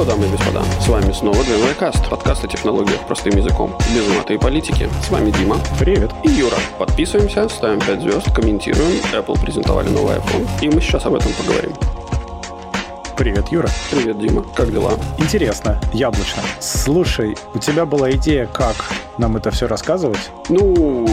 что, дамы и господа, с вами снова DMI Cast, подкаст о технологиях простым языком, без мата и политики. С вами Дима. Привет. И Юра. Подписываемся, ставим 5 звезд, комментируем. Apple презентовали новый iPhone, и мы сейчас об этом поговорим. Привет, Юра. Привет, Дима. Как дела? Интересно, яблочно. Слушай, у тебя была идея, как нам это все рассказывать? Ну,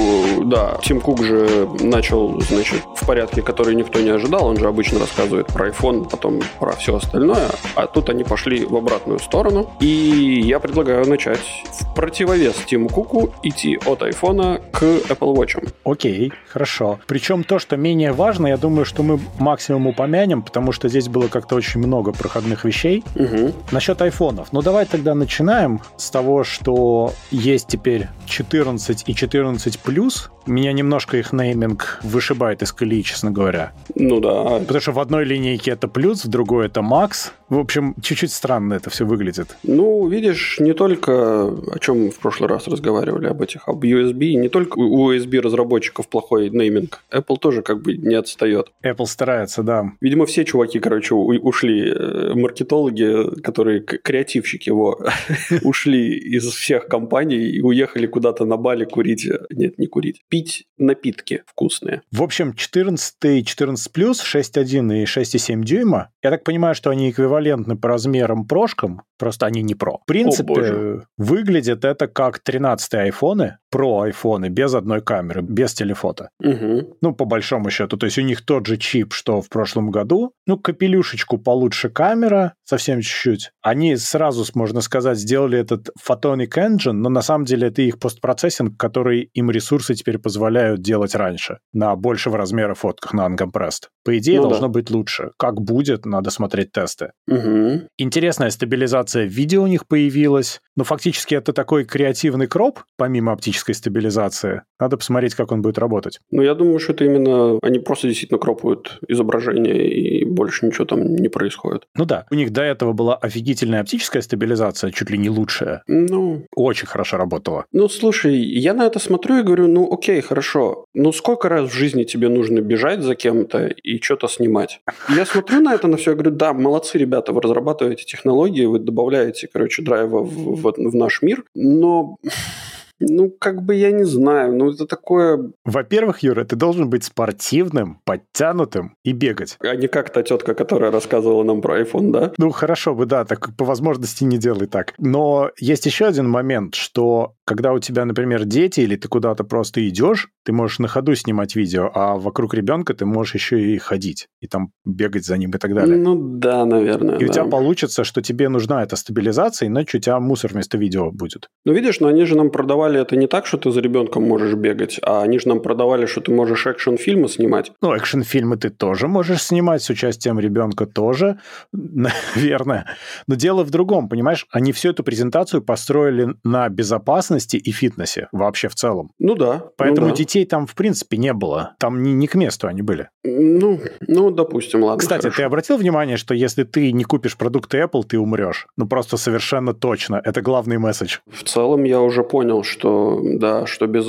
да. Тим Кук же начал, значит, в порядке, который никто не ожидал. Он же обычно рассказывает про iPhone, потом про все остальное. А тут они пошли в обратную сторону. И я предлагаю начать в противовес Тиму Куку идти от iPhone к Apple Watch. Окей, хорошо. Причем то, что менее важно, я думаю, что мы максимум упомянем, потому что здесь было как-то очень много проходных вещей. Угу. Насчет айфонов. Ну, давай тогда начинаем с того, что есть теперь 14 и 14 плюс. Меня немножко их нейминг вышибает из колеи, честно говоря. Ну да. Потому что в одной линейке это плюс, в другой это макс. В общем, чуть-чуть странно это все выглядит. Ну, видишь, не только о чем мы в прошлый раз разговаривали об этих, об USB, не только у USB разработчиков плохой нейминг. Apple тоже как бы не отстает. Apple старается, да. Видимо, все чуваки, короче, ушли. Э, Маркетологи, которые креативщики его, ушли из всех компаний и уехали куда-то на Бали курить. Нет, не курить. Пить напитки вкусные. В общем, 14 и 14 плюс, 6.1 и 6.7 дюйма. Я так понимаю, что они эквивалентны по размерам прошкам, просто они не про. В принципе, выглядит это как 13 айфоны, про айфоны, без одной камеры, без телефота. Мгм. Ну, по большому счету. То есть у них тот же чип, что в прошлом году. Ну, капелюшечку получше камера, совсем чуть-чуть. Они сразу, можно сказать, сделали этот Photonic Engine, но на самом деле это их постпроцессинг, который им ресурсы теперь позволяют делать раньше. На большего размера фотках, на uncompressed. По идее, Ну да. должно быть лучше. Как будет, надо смотреть тесты. Мгм. Интересная стабилизация видео у них появилась. Но фактически это такой креативный кроп, помимо оптической стабилизации. Надо посмотреть, как он будет работать. Ну, я думаю, что это именно... Они просто действительно кропают изображение, и больше ничего там не происходит. Ну да, у них до этого была офигительная оптическая стабилизация, чуть ли не лучшая. Ну, Очень хорошо работала. Ну, слушай, я на это смотрю и говорю, ну, окей, хорошо. Ну, сколько раз в жизни тебе нужно бежать за кем-то и что-то снимать? Я смотрю на это, на все, и говорю, да, молодцы, ребята, вы разрабатываете технологии, вы добавляете, короче, драйва в, в- в наш мир, но... Ну, как бы я не знаю, ну это такое, Во-первых, Юра, ты должен быть спортивным, подтянутым и бегать. а не как та тетка, которая рассказывала нам про iPhone, да? Ну, хорошо бы, да, так по возможности не делай так. Но есть еще один момент, что когда у тебя, например, дети или ты куда-то просто идешь, ты можешь на ходу снимать видео, а вокруг ребенка ты можешь еще и ходить, и там бегать за ним и так далее. Ну да, наверное. И у да. тебя получится, что тебе нужна эта стабилизация, иначе у тебя мусор вместо видео будет. Ну, видишь, но они же нам продавали это не так, что ты за ребенком можешь бегать, а они же нам продавали, что ты можешь экшн-фильмы снимать. Ну, экшн-фильмы ты тоже можешь снимать с участием ребенка тоже, наверное. Но дело в другом, понимаешь? Они всю эту презентацию построили на безопасности и фитнесе вообще в целом. Ну да. Поэтому ну, да. детей там в принципе не было. Там не, не к месту они были. Ну, ну, допустим, ладно. Кстати, хорошо. ты обратил внимание, что если ты не купишь продукты Apple, ты умрешь? Ну, просто совершенно точно. Это главный месседж. В целом я уже понял, что да, что без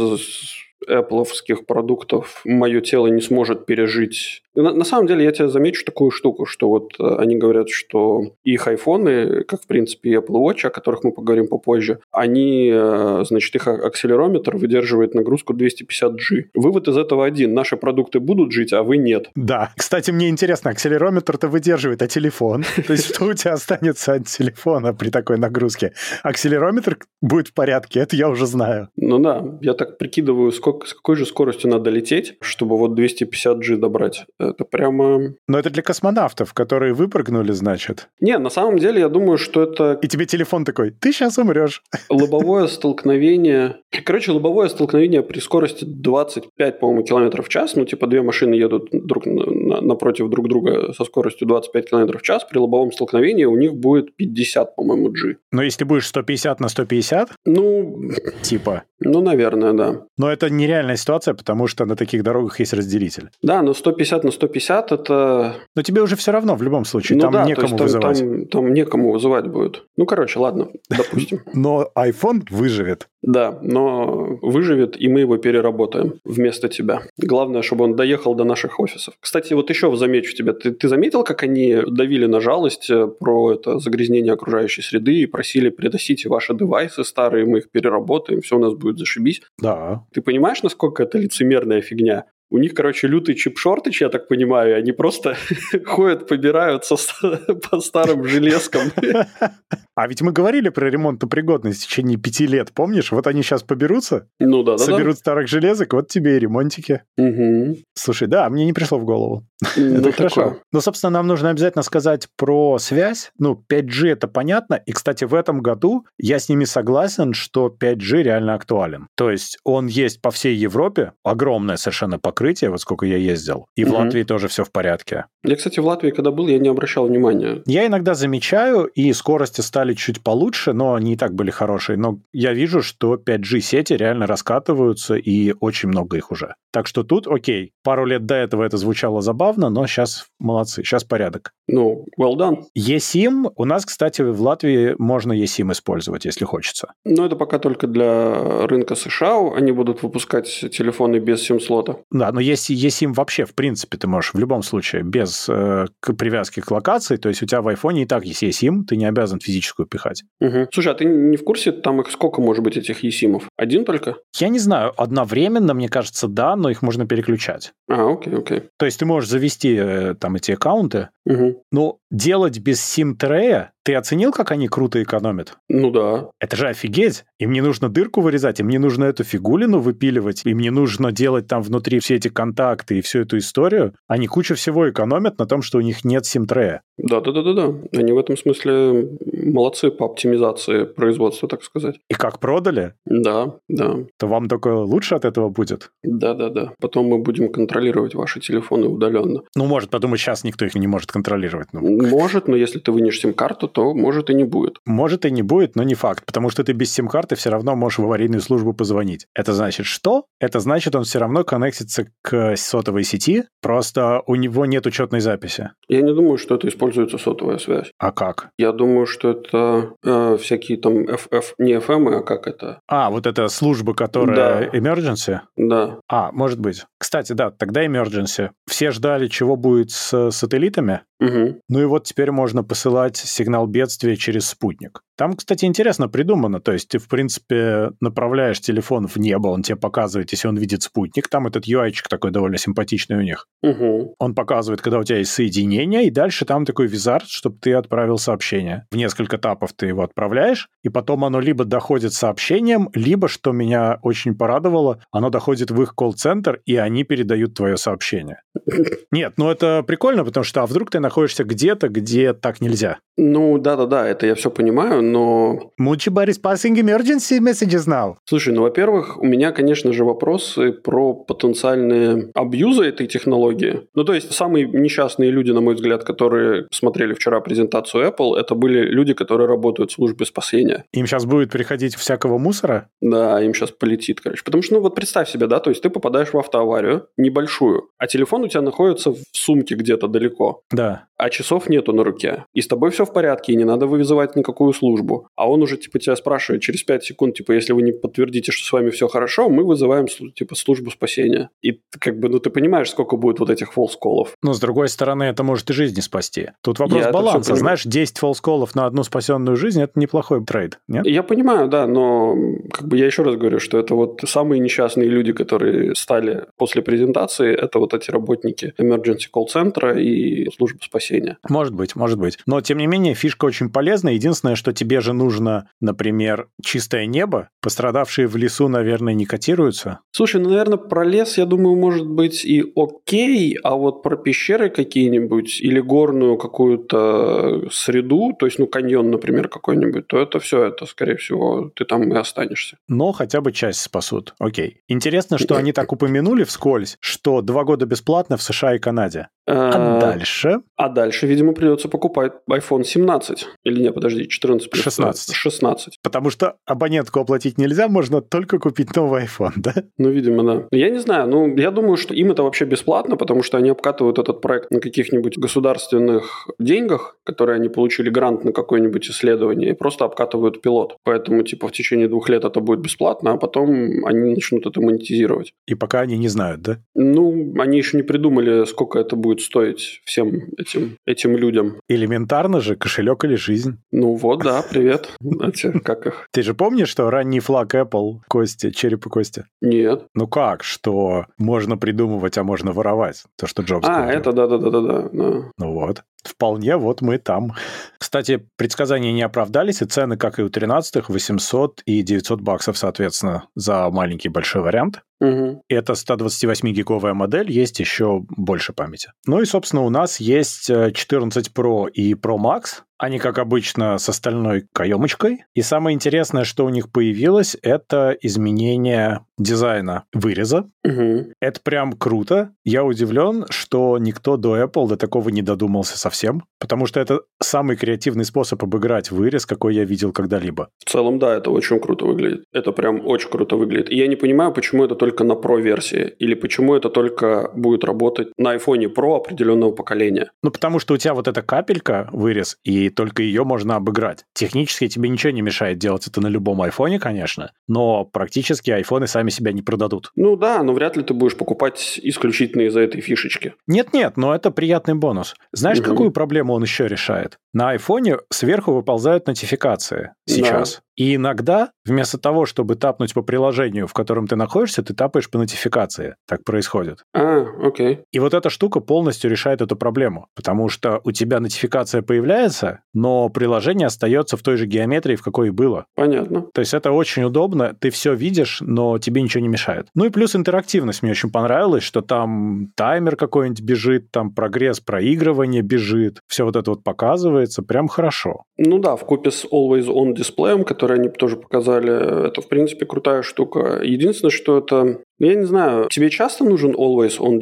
Apple'овских продуктов мое тело не сможет пережить. На, на самом деле я тебе замечу такую штуку, что вот э, они говорят, что их айфоны, как в принципе и Apple Watch, о которых мы поговорим попозже, они, э, значит, их акселерометр выдерживает нагрузку 250G. Вывод из этого один. Наши продукты будут жить, а вы нет. Да. Кстати, мне интересно, акселерометр-то выдерживает, а телефон? То есть что у тебя останется от телефона при такой нагрузке? Акселерометр будет в порядке, это я уже знаю. Ну да, я так прикидываю, сколько, с какой же скоростью надо лететь, чтобы вот 250G добрать. Это прямо... Но это для космонавтов, которые выпрыгнули, значит. Не, на самом деле, я думаю, что это И тебе телефон такой, ты сейчас умрешь. лобовое столкновение. Короче, лобовое столкновение при скорости 25, по-моему, километров в час. Ну, типа, две машины едут друг на- на- напротив друг друга со скоростью 25 километров в час. При лобовом столкновении у них будет 50, по-моему, G. Но если будешь 150 на 150, Ну, типа... ну, наверное, да. Но это нереальная ситуация, потому что на таких дорогах есть разделитель. Да, но 150 на 150 это... Но тебе уже все равно в любом случае, ну, там да, некому там, вызывать. Там, там некому вызывать будет. Ну, короче, ладно, допустим. Но iPhone выживет. Да, но выживет, и мы его переработаем вместо тебя. Главное, чтобы он доехал до наших офисов. Кстати, вот еще замечу тебя. Ты, ты заметил, как они давили на жалость э, про это загрязнение окружающей среды и просили приносите ваши девайсы старые, мы их переработаем, все у нас будет зашибись? Да. Ты понимаешь, насколько это лицемерная фигня? У них, короче, лютый чип-шортыч, я так понимаю, они просто ходят, побираются по старым железкам. А ведь мы говорили про ремонтопригодность в течение пяти лет, помнишь? Вот они сейчас поберутся, ну, да, да, соберут да. старых железок, вот тебе и ремонтики. Угу. Слушай, да, мне не пришло в голову. Ну, это хорошо. Ну, собственно, нам нужно обязательно сказать про связь. Ну, 5G это понятно. И, кстати, в этом году я с ними согласен, что 5G реально актуален. То есть он есть по всей Европе, огромное совершенно покрытие, вот сколько я ездил. И в Латвии тоже все в порядке. Я, кстати, в Латвии, когда был, я не обращал внимания. Я иногда замечаю, и скорости стали чуть получше, но они и так были хорошие. Но я вижу, что 5G сети реально раскатываются, и очень много их уже. Так что тут, окей, пару лет до этого это звучало забавно, но сейчас молодцы, сейчас порядок. Ну, well done. eSIM, у нас, кстати, в Латвии можно eSIM использовать, если хочется. Но это пока только для рынка США, они будут выпускать телефоны без сим-слота. Да, но есть eSIM вообще, в принципе, ты можешь в любом случае без э, привязки к локации, то есть у тебя в айфоне и так есть eSIM, ты не обязан физическую пихать. Угу. Слушай, а ты не в курсе, там их сколько может быть этих eSIM? Один только? Я не знаю, одновременно, мне кажется, да, но их можно переключать. А, окей, окей. То есть ты можешь завести э, там эти аккаунты, угу. Но делать без сим-трея ты оценил, как они круто экономят? Ну да. Это же офигеть. Им не нужно дырку вырезать, им не нужно эту фигулину выпиливать, им не нужно делать там внутри все эти контакты и всю эту историю. Они кучу всего экономят на том, что у них нет симтрея. Да-да-да-да-да. Они в этом смысле молодцы по оптимизации производства, так сказать. И как продали? Да, да. То вам только лучше от этого будет? Да-да-да. Потом мы будем контролировать ваши телефоны удаленно. Ну, может, подумать, сейчас никто их не может контролировать. Ну. Может, но если ты вынешь сим-карту, то может и не будет. Может и не будет, но не факт, потому что ты без сим-карты все равно можешь в аварийную службу позвонить. Это значит что? Это значит, он все равно коннектится к сотовой сети, просто у него нет учетной записи. Я не думаю, что это используется сотовая связь. А как? Я думаю, что это э, всякие там FF, не FM, а как это? А, вот эта служба, которая Да. emergency? Да. А, может быть. Кстати, да, тогда emergency. Все ждали, чего будет с сателлитами, Угу. Ну и вот теперь можно посылать сигнал бедствия через спутник. Там, кстати, интересно придумано. То есть ты, в принципе, направляешь телефон в небо, он тебе показывает, если он видит спутник. Там этот ui такой довольно симпатичный у них. Угу. Он показывает, когда у тебя есть соединение, и дальше там такой визард, чтобы ты отправил сообщение. В несколько этапов ты его отправляешь, и потом оно либо доходит сообщением, либо, что меня очень порадовало, оно доходит в их колл-центр, и они передают твое сообщение. Нет, ну это прикольно, потому что а вдруг ты находишься где-то, где так нельзя. Ну, да-да-да, это я все понимаю, но... Muchibar is passing emergency messages now. Слушай, ну, во-первых, у меня, конечно же, вопросы про потенциальные абьюзы этой технологии. Ну, то есть, самые несчастные люди, на мой взгляд, которые смотрели вчера презентацию Apple, это были люди, которые работают в службе спасения. Им сейчас будет приходить всякого мусора? Да, им сейчас полетит, короче. Потому что, ну, вот представь себе, да, то есть ты попадаешь в автоаварию, небольшую, а телефон у тебя находится в сумке где-то далеко. Да. а часов нету на руке, и с тобой все в порядке, и не надо вызывать никакую службу. А он уже, типа, тебя спрашивает через 5 секунд, типа, если вы не подтвердите, что с вами все хорошо, мы вызываем, типа, службу спасения. И ты, как бы, ну, ты понимаешь, сколько будет вот этих фолс-колов. Но, с другой стороны, это может и жизни спасти. Тут вопрос Я баланса. Знаешь, 10 фолсколов на одну спасенную жизнь – это неплохой трейд, нет? Я понимаю, да, но как бы я еще раз говорю, что это вот самые несчастные люди, которые стали после презентации, это вот эти работники emergency call-центра и службы спасения. Может быть, может быть. Но, тем не менее, фишка очень полезная. Единственное, что тебе же нужно, например, чистое небо. Пострадавшие в лесу, наверное, не котируются. Слушай, ну, наверное, про лес, я думаю, может быть и окей, а вот про пещеры какие-нибудь или горную какую-то среду, то есть, ну, каньон, например, какой-нибудь, то это все, это, скорее всего, ты там и останешься. Но хотя бы часть спасут. Окей. Интересно, что они так упомянули вскользь, что два года бесплатно в США и Канаде. А А, дальше? А дальше, видимо, придется покупать iPhone 17. Или не, подожди, 14 Plus. 16. 16. Потому что абонентку оплатить нельзя, можно только купить новый iPhone, да? Ну, видимо, да. Я не знаю, ну, я думаю, что им это вообще бесплатно, потому что они обкатывают этот проект на каких-нибудь государственных деньгах, которые они получили грант на какое-нибудь исследование, и просто обкатывают пилот. Поэтому, типа, в течение двух лет это будет бесплатно, а потом они начнут это монетизировать. И пока они не знают, да? Ну, они еще не придумали, сколько это будет стоить всем этим, этим людям. Элементарно же, кошелек или жизнь. Ну вот, да, привет. Эти, как их? Ты же помнишь, что ранний флаг Apple, Кости, череп и Кости? Нет. Ну как, что можно придумывать, а можно воровать? То, что Джобс А, говорил. это да-да-да-да-да. Ну вот. Вполне вот мы там. Кстати, предсказания не оправдались, и цены, как и у 13-х, 800 и 900 баксов, соответственно, за маленький большой вариант. Угу. Это 128-гиговая модель, есть еще больше памяти. Ну и, собственно, у нас есть э, 14 Pro и Pro Max. Они, как обычно, с остальной каемочкой. И самое интересное, что у них появилось, это изменение дизайна выреза. Угу. Это прям круто. Я удивлен, что никто до Apple до такого не додумался совсем, потому что это самый креативный способ обыграть вырез, какой я видел когда-либо. В целом, да, это очень круто выглядит. Это прям очень круто выглядит. И я не понимаю, почему это только на Pro-версии, или почему это только будет работать на iPhone Pro определенного поколения. Ну, потому что у тебя вот эта капелька, вырез, и только ее можно обыграть. Технически тебе ничего не мешает делать это на любом айфоне, конечно, но практически айфоны сами себя не продадут. Ну да, но вряд ли ты будешь покупать исключительно из-за этой фишечки. Нет-нет, но это приятный бонус. Знаешь, Мгм. какую проблему он еще решает? На айфоне сверху выползают нотификации сейчас. И иногда, вместо того, чтобы тапнуть по приложению, в котором ты находишься, ты тапаешь по нотификации. Так происходит. А, окей. И вот эта штука полностью решает эту проблему, потому что у тебя нотификация появляется, но приложение остается в той же геометрии, в какой и было. Понятно. То есть это очень удобно, ты все видишь, но тебе ничего не мешает. Ну и плюс интерактивность мне очень понравилась, что там таймер какой-нибудь бежит, там прогресс проигрывания бежит, все вот это вот показывается, прям хорошо. Ну да, в купе с Always On дисплеем, который они тоже показали, это, в принципе, крутая штука. Единственное, что это... Я не знаю, тебе часто нужен Always On?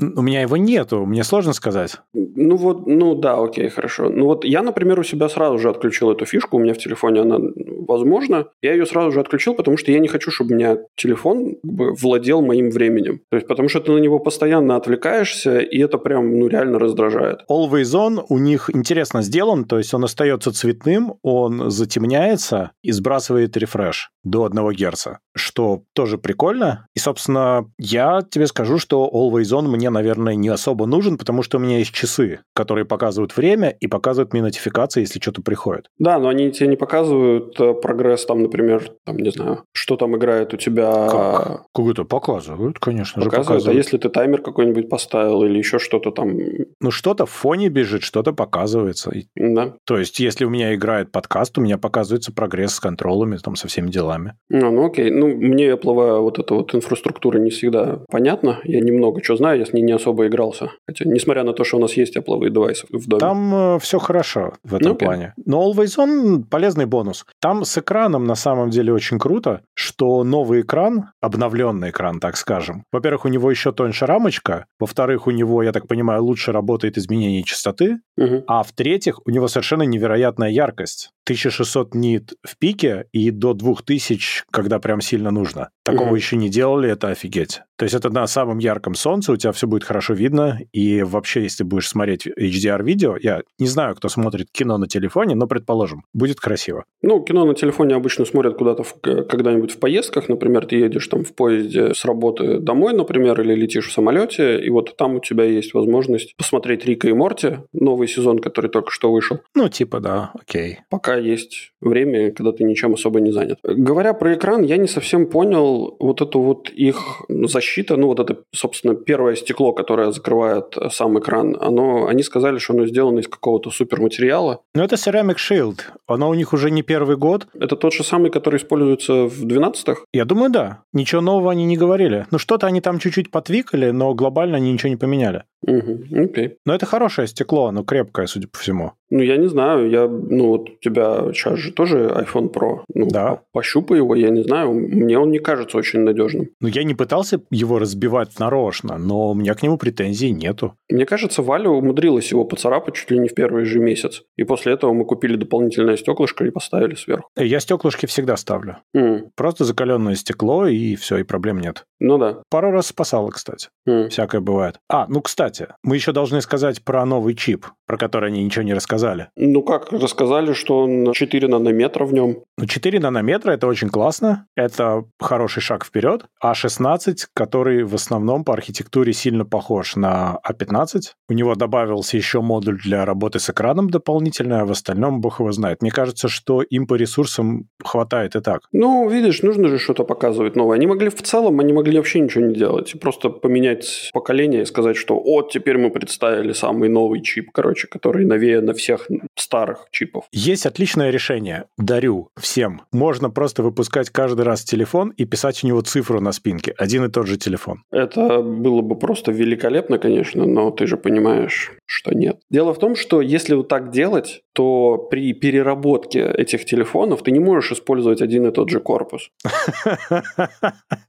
Н- У меня его нету, мне сложно сказать. Ну вот, ну да, окей, хорошо. Ну вот я, например, у себя сразу же отключил эту фишку, у меня в телефоне она возможна. Я ее сразу же отключил, потому что я не хочу, чтобы у меня телефон как бы, владел моим временем. То есть потому что ты на него постоянно отвлекаешься, и это прям, ну, реально раздражает. Always On у них интересно сделан, то есть он остается цветным, он затемняется и сбрасывает рефреш до 1 Гц, что тоже прикольно. И, собственно, я тебе скажу, что Always On мне, наверное, не особо нужен, потому что у меня есть часы, которые показывают время и показывают мне нотификации, если что-то приходит. Да, но они тебе не показывают э, прогресс, там, например, там, не знаю, что там играет у тебя... Как? Какое-то показывают, конечно же, Показывают, показывают. а если ты таймер какой-нибудь поставил или еще что-то там, Ну, что-то в фоне бежит, что-то показывается. Да. То есть, если у меня играет подкаст, у меня показывается прогресс с контролами, там, со всеми делами. Ну, ну окей. Ну, мне Apple вот эта вот инфраструктура не всегда понятна. Я немного что знаю, я с ней не особо игрался. Хотя, несмотря на то, что у нас есть Apple девайсы в доме. Там все хорошо в этом Ну, окей. плане. Но Always On полезный бонус. Там с экраном на самом деле очень круто, что новый экран, обновленный экран, так скажем. Во-первых, у него еще тоньше рамочка. Во-вторых, у него, я так понимаю, лучше работает изменение частоты. Мгм. А в-третьих, у него совершенно невероятная яркость. 1600 нит в пике и до 2000, когда прям сильно нужно. Такого Мгм. еще не делали, это офигеть. То есть это на самом ярком солнце, у тебя все будет хорошо видно, и вообще, если будешь смотреть HDR-видео, я не знаю, кто смотрит кино на телефоне, но, предположим, будет красиво. Ну, кино на телефоне обычно смотрят куда-то в- к- когда-нибудь в поездках. Например, ты едешь там в поезде с работы домой, например, или летишь в самолете, и вот там у тебя есть возможность посмотреть Рика и Морти, новый сезон, который только что вышел. Ну, типа, да, окей. пока есть время, когда ты ничем особо не занят. Говоря про экран, я не совсем понял вот эту вот их защита, ну вот это, собственно, первое стекло, которое закрывает э, сам экран, оно, они сказали, что оно сделано из какого-то суперматериала. Ну, это Ceramic Shield. Оно у них уже не первый год. Это тот же самый, который используется в 12-х? Я думаю, да. Ничего нового они не говорили. Ну, что-то они там чуть-чуть подвикали, но глобально они ничего не поменяли. Угу, окей. Но это хорошее стекло, оно крепкое, судя по всему. Ну, я не знаю, я, ну, вот у тебя сейчас же тоже iPhone Pro. Ну, Да. Пощупай его, я не знаю, мне он не кажется очень надежным. Ну, я не пытался его разбивать нарочно, но у меня к нему претензий нету. Мне кажется, Валя умудрилась его поцарапать чуть ли не в первый же месяц. И после этого мы купили дополнительное стеклышко и поставили сверху. Э, Я стеклышки всегда ставлю. М, Просто закаленное стекло, и все, и проблем нет. Ну да. Пару раз спасало, кстати. М. Всякое бывает. А, ну, кстати, мы еще должны сказать про новый чип, про который они ничего не рассказали. Ну как, рассказали, что он 4 нанометра в нем. Ну, 4 нанометра – это очень классно, это хороший шаг вперед. А 16, который в основном по архитектуре сильно похож на А15, у него добавился еще модуль для работы с экраном дополнительный, а в остальном бог его знает. Мне кажется, что им по ресурсам хватает и так. Ну, видишь, нужно же что-то показывать новое. Они могли в целом, они могли вообще ничего не делать. Просто поменять поколение и сказать, что вот теперь мы представили самый новый чип, короче, который новее на всех старых чипов. Есть отличное решение. Дарю всем. Можно просто выпускать каждый раз телефон и писать у него цифру на спинке. Один и тот же телефон. Это было бы просто великолепно, конечно, но ты же понимаешь, что нет. Дело в том, что если вот так делать, то при переработке этих телефонов ты не можешь использовать один и тот же корпус.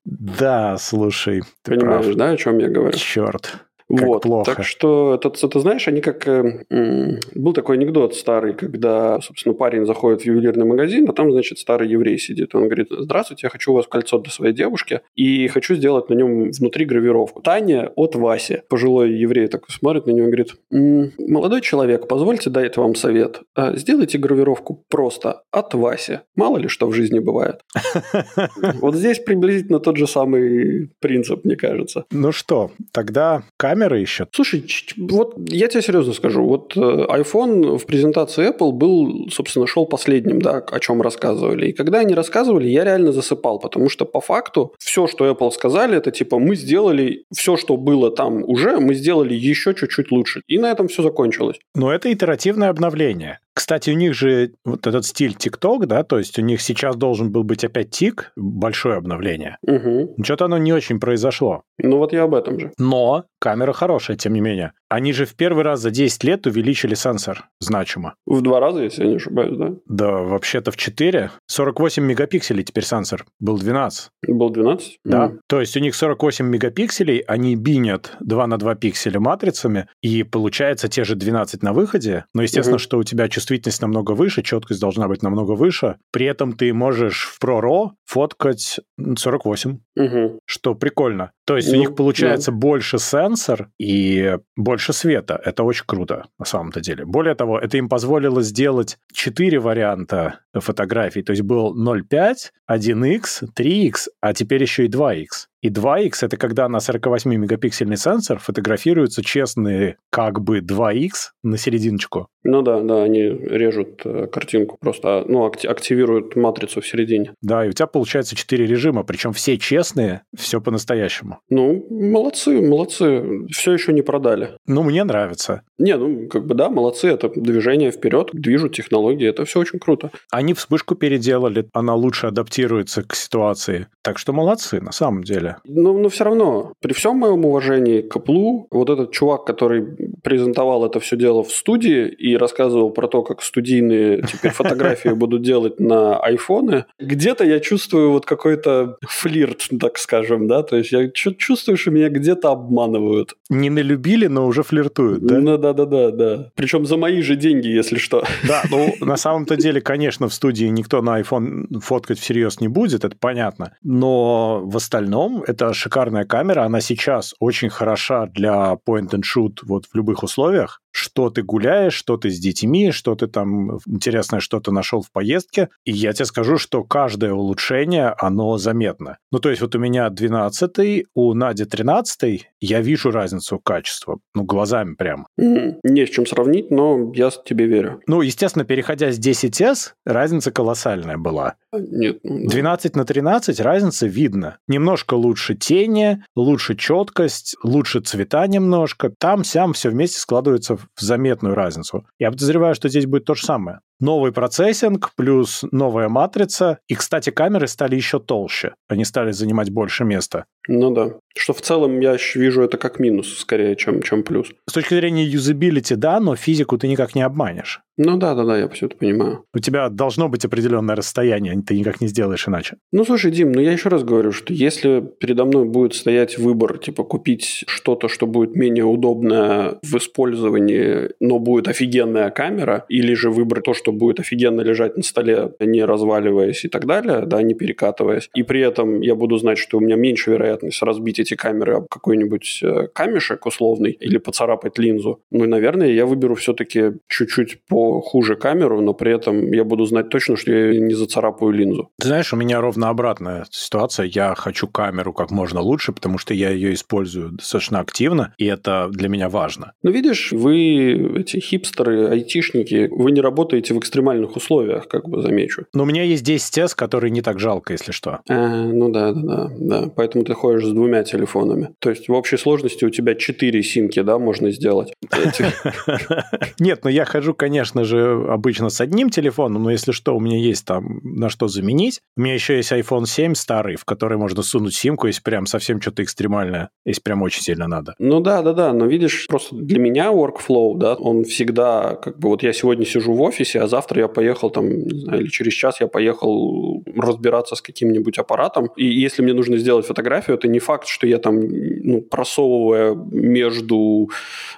Да, слушай, ты Понимаешь, да, о чем я говорю? Черт. Как вот. плохо. Так что, это, это знаешь, они как... э, м, был такой анекдот старый, когда, собственно, парень заходит в ювелирный магазин, а там, значит, старый еврей сидит. Он говорит, здравствуйте, я хочу у вас кольцо для своей девушки и хочу сделать на нем внутри гравировку. Таня от Васи. Пожилой еврей такой смотрит на него и говорит, «М, молодой человек, позвольте дать вам совет. А, Сделайте гравировку просто от Васи. Мало ли что в жизни бывает. Вот здесь приблизительно тот же самый принцип, мне кажется. Ну что, тогда камеры еще. Слушай, вот я тебе серьезно скажу, вот э, iPhone в презентации Apple был, собственно, шел последним, да, о чем рассказывали. И когда они рассказывали, я реально засыпал, потому что по факту все, что Apple сказали, это типа мы сделали все, что было там уже, мы сделали еще чуть-чуть лучше. И на этом все закончилось. Но это итеративное обновление. Кстати, у них же вот этот стиль TikTok, да, то есть у них сейчас должен был быть опять тик, большое обновление. Угу. Что-то оно не очень произошло. Ну вот я об этом же. Но камера хорошая, тем не менее. Они же в первый раз за 10 лет увеличили сенсор значимо. В два раза, если я не ошибаюсь, да? Да, вообще-то в 4. 48 мегапикселей теперь сенсор. Был 12. Был 12? Да. М. То есть у них 48 мегапикселей, они бинят 2 на 2 пикселя матрицами, и получается те же 12 на выходе. Но естественно, Мгм. что у тебя чувствительность намного выше, четкость должна быть намного выше. При этом ты можешь в ProRAW фоткать м, 48, Мгм. что прикольно. То есть у Ну, них получается больше сенсор и больше света. Это очень круто на самом-то деле. Более того, это им позволило сделать 4 варианта фотографий. То есть был 0.5, 1x, 3x, а теперь еще и 2x. И 2x это когда на 48-мегапиксельный сенсор фотографируются честные как бы 2x на серединочку. Ну да, да, они режут э, картинку, просто ну, акти- активируют матрицу в середине. Да, и у тебя получается 4 режима, причем все честные, все по-настоящему. Ну, молодцы, молодцы. Все еще не продали. Ну, мне нравится. Не, ну, как бы да, молодцы. Это движение вперед, движут технологии. Это все очень круто. Они вспышку переделали, она лучше адаптируется к ситуации. Так что молодцы, на самом деле. Но, но все равно, при всем моем уважении к Apple, вот этот чувак, который презентовал это все дело в студии и рассказывал про то, как студийные теперь фотографии будут делать на айфоны, где-то я чувствую вот какой-то флирт, так скажем, да, то есть я чу- чувствую, что меня где-то обманывают. Не налюбили, но уже флиртуют, да? Ну да, да, да, да. Причем за мои же деньги, если что. Да, ну, на самом-то деле, конечно, в студии никто на iPhone фоткать всерьез не будет, это понятно. Но в остальном это шикарная камера, она сейчас очень хороша для point and shoot вот в любых условиях. Что ты гуляешь, что ты с детьми, что ты там интересное что-то нашел в поездке. И я тебе скажу, что каждое улучшение, оно заметно. Ну, то есть вот у меня 12 у Нади 13 я вижу разницу качества, ну, глазами прям. Мгм. Не с чем сравнить, но я тебе верю. Ну, естественно, переходя с 10S, разница колоссальная была. А, Нет. ну, да. 12 на 13 разница видно. Немножко лучше тени, лучше четкость, лучше цвета немножко. Там-сям все вместе складывается в заметную разницу. Я подозреваю, что здесь будет то же самое. Новый процессинг плюс новая матрица. И, кстати, камеры стали еще толще. Они стали занимать больше места. Ну да. Что в целом я вижу это как минус скорее, чем, чем плюс. С точки зрения юзабилити, да, но физику ты никак не обманешь. Ну да, да, да, я все это понимаю. У тебя должно быть определенное расстояние, ты никак не сделаешь иначе. Ну слушай, Дим, ну я еще раз говорю, что если передо мной будет стоять выбор, типа купить что-то, что будет менее удобное в использовании, но будет офигенная камера, или же выбрать то, что будет офигенно лежать на столе, не разваливаясь и так далее, да, не перекатываясь, и при этом я буду знать, что у меня меньше вероятность разбить эти камеры об какой-нибудь э, камешек условный или поцарапать линзу, ну и, наверное, я выберу все-таки чуть-чуть по хуже камеру, но при этом я буду знать точно, что я не зацарапаю линзу. Ты знаешь, у меня ровно обратная ситуация. Я хочу камеру как можно лучше, потому что я ее использую достаточно активно, и это для меня важно. Ну, видишь, вы, эти хипстеры, айтишники, вы не работаете в экстремальных условиях, как бы замечу. Но у меня есть 10S, который не так жалко, если что. А, ну да, да, да, да. Поэтому ты ходишь с двумя телефонами. То есть в общей сложности у тебя 4 симки, да, можно сделать? Нет, но я хожу, конечно же, обычно с одним телефоном, но если что, у меня есть там на что заменить. У меня еще есть iPhone 7 старый, в который можно сунуть симку, если прям совсем что-то экстремальное, если прям очень сильно надо. Ну да, да, да, но видишь, просто для меня workflow, да, он всегда, как бы вот я сегодня сижу в офисе, а завтра я поехал там, не знаю, или через час я поехал разбираться с каким-нибудь аппаратом, и если мне нужно сделать фотографию, это не факт, что я там, ну, просовывая между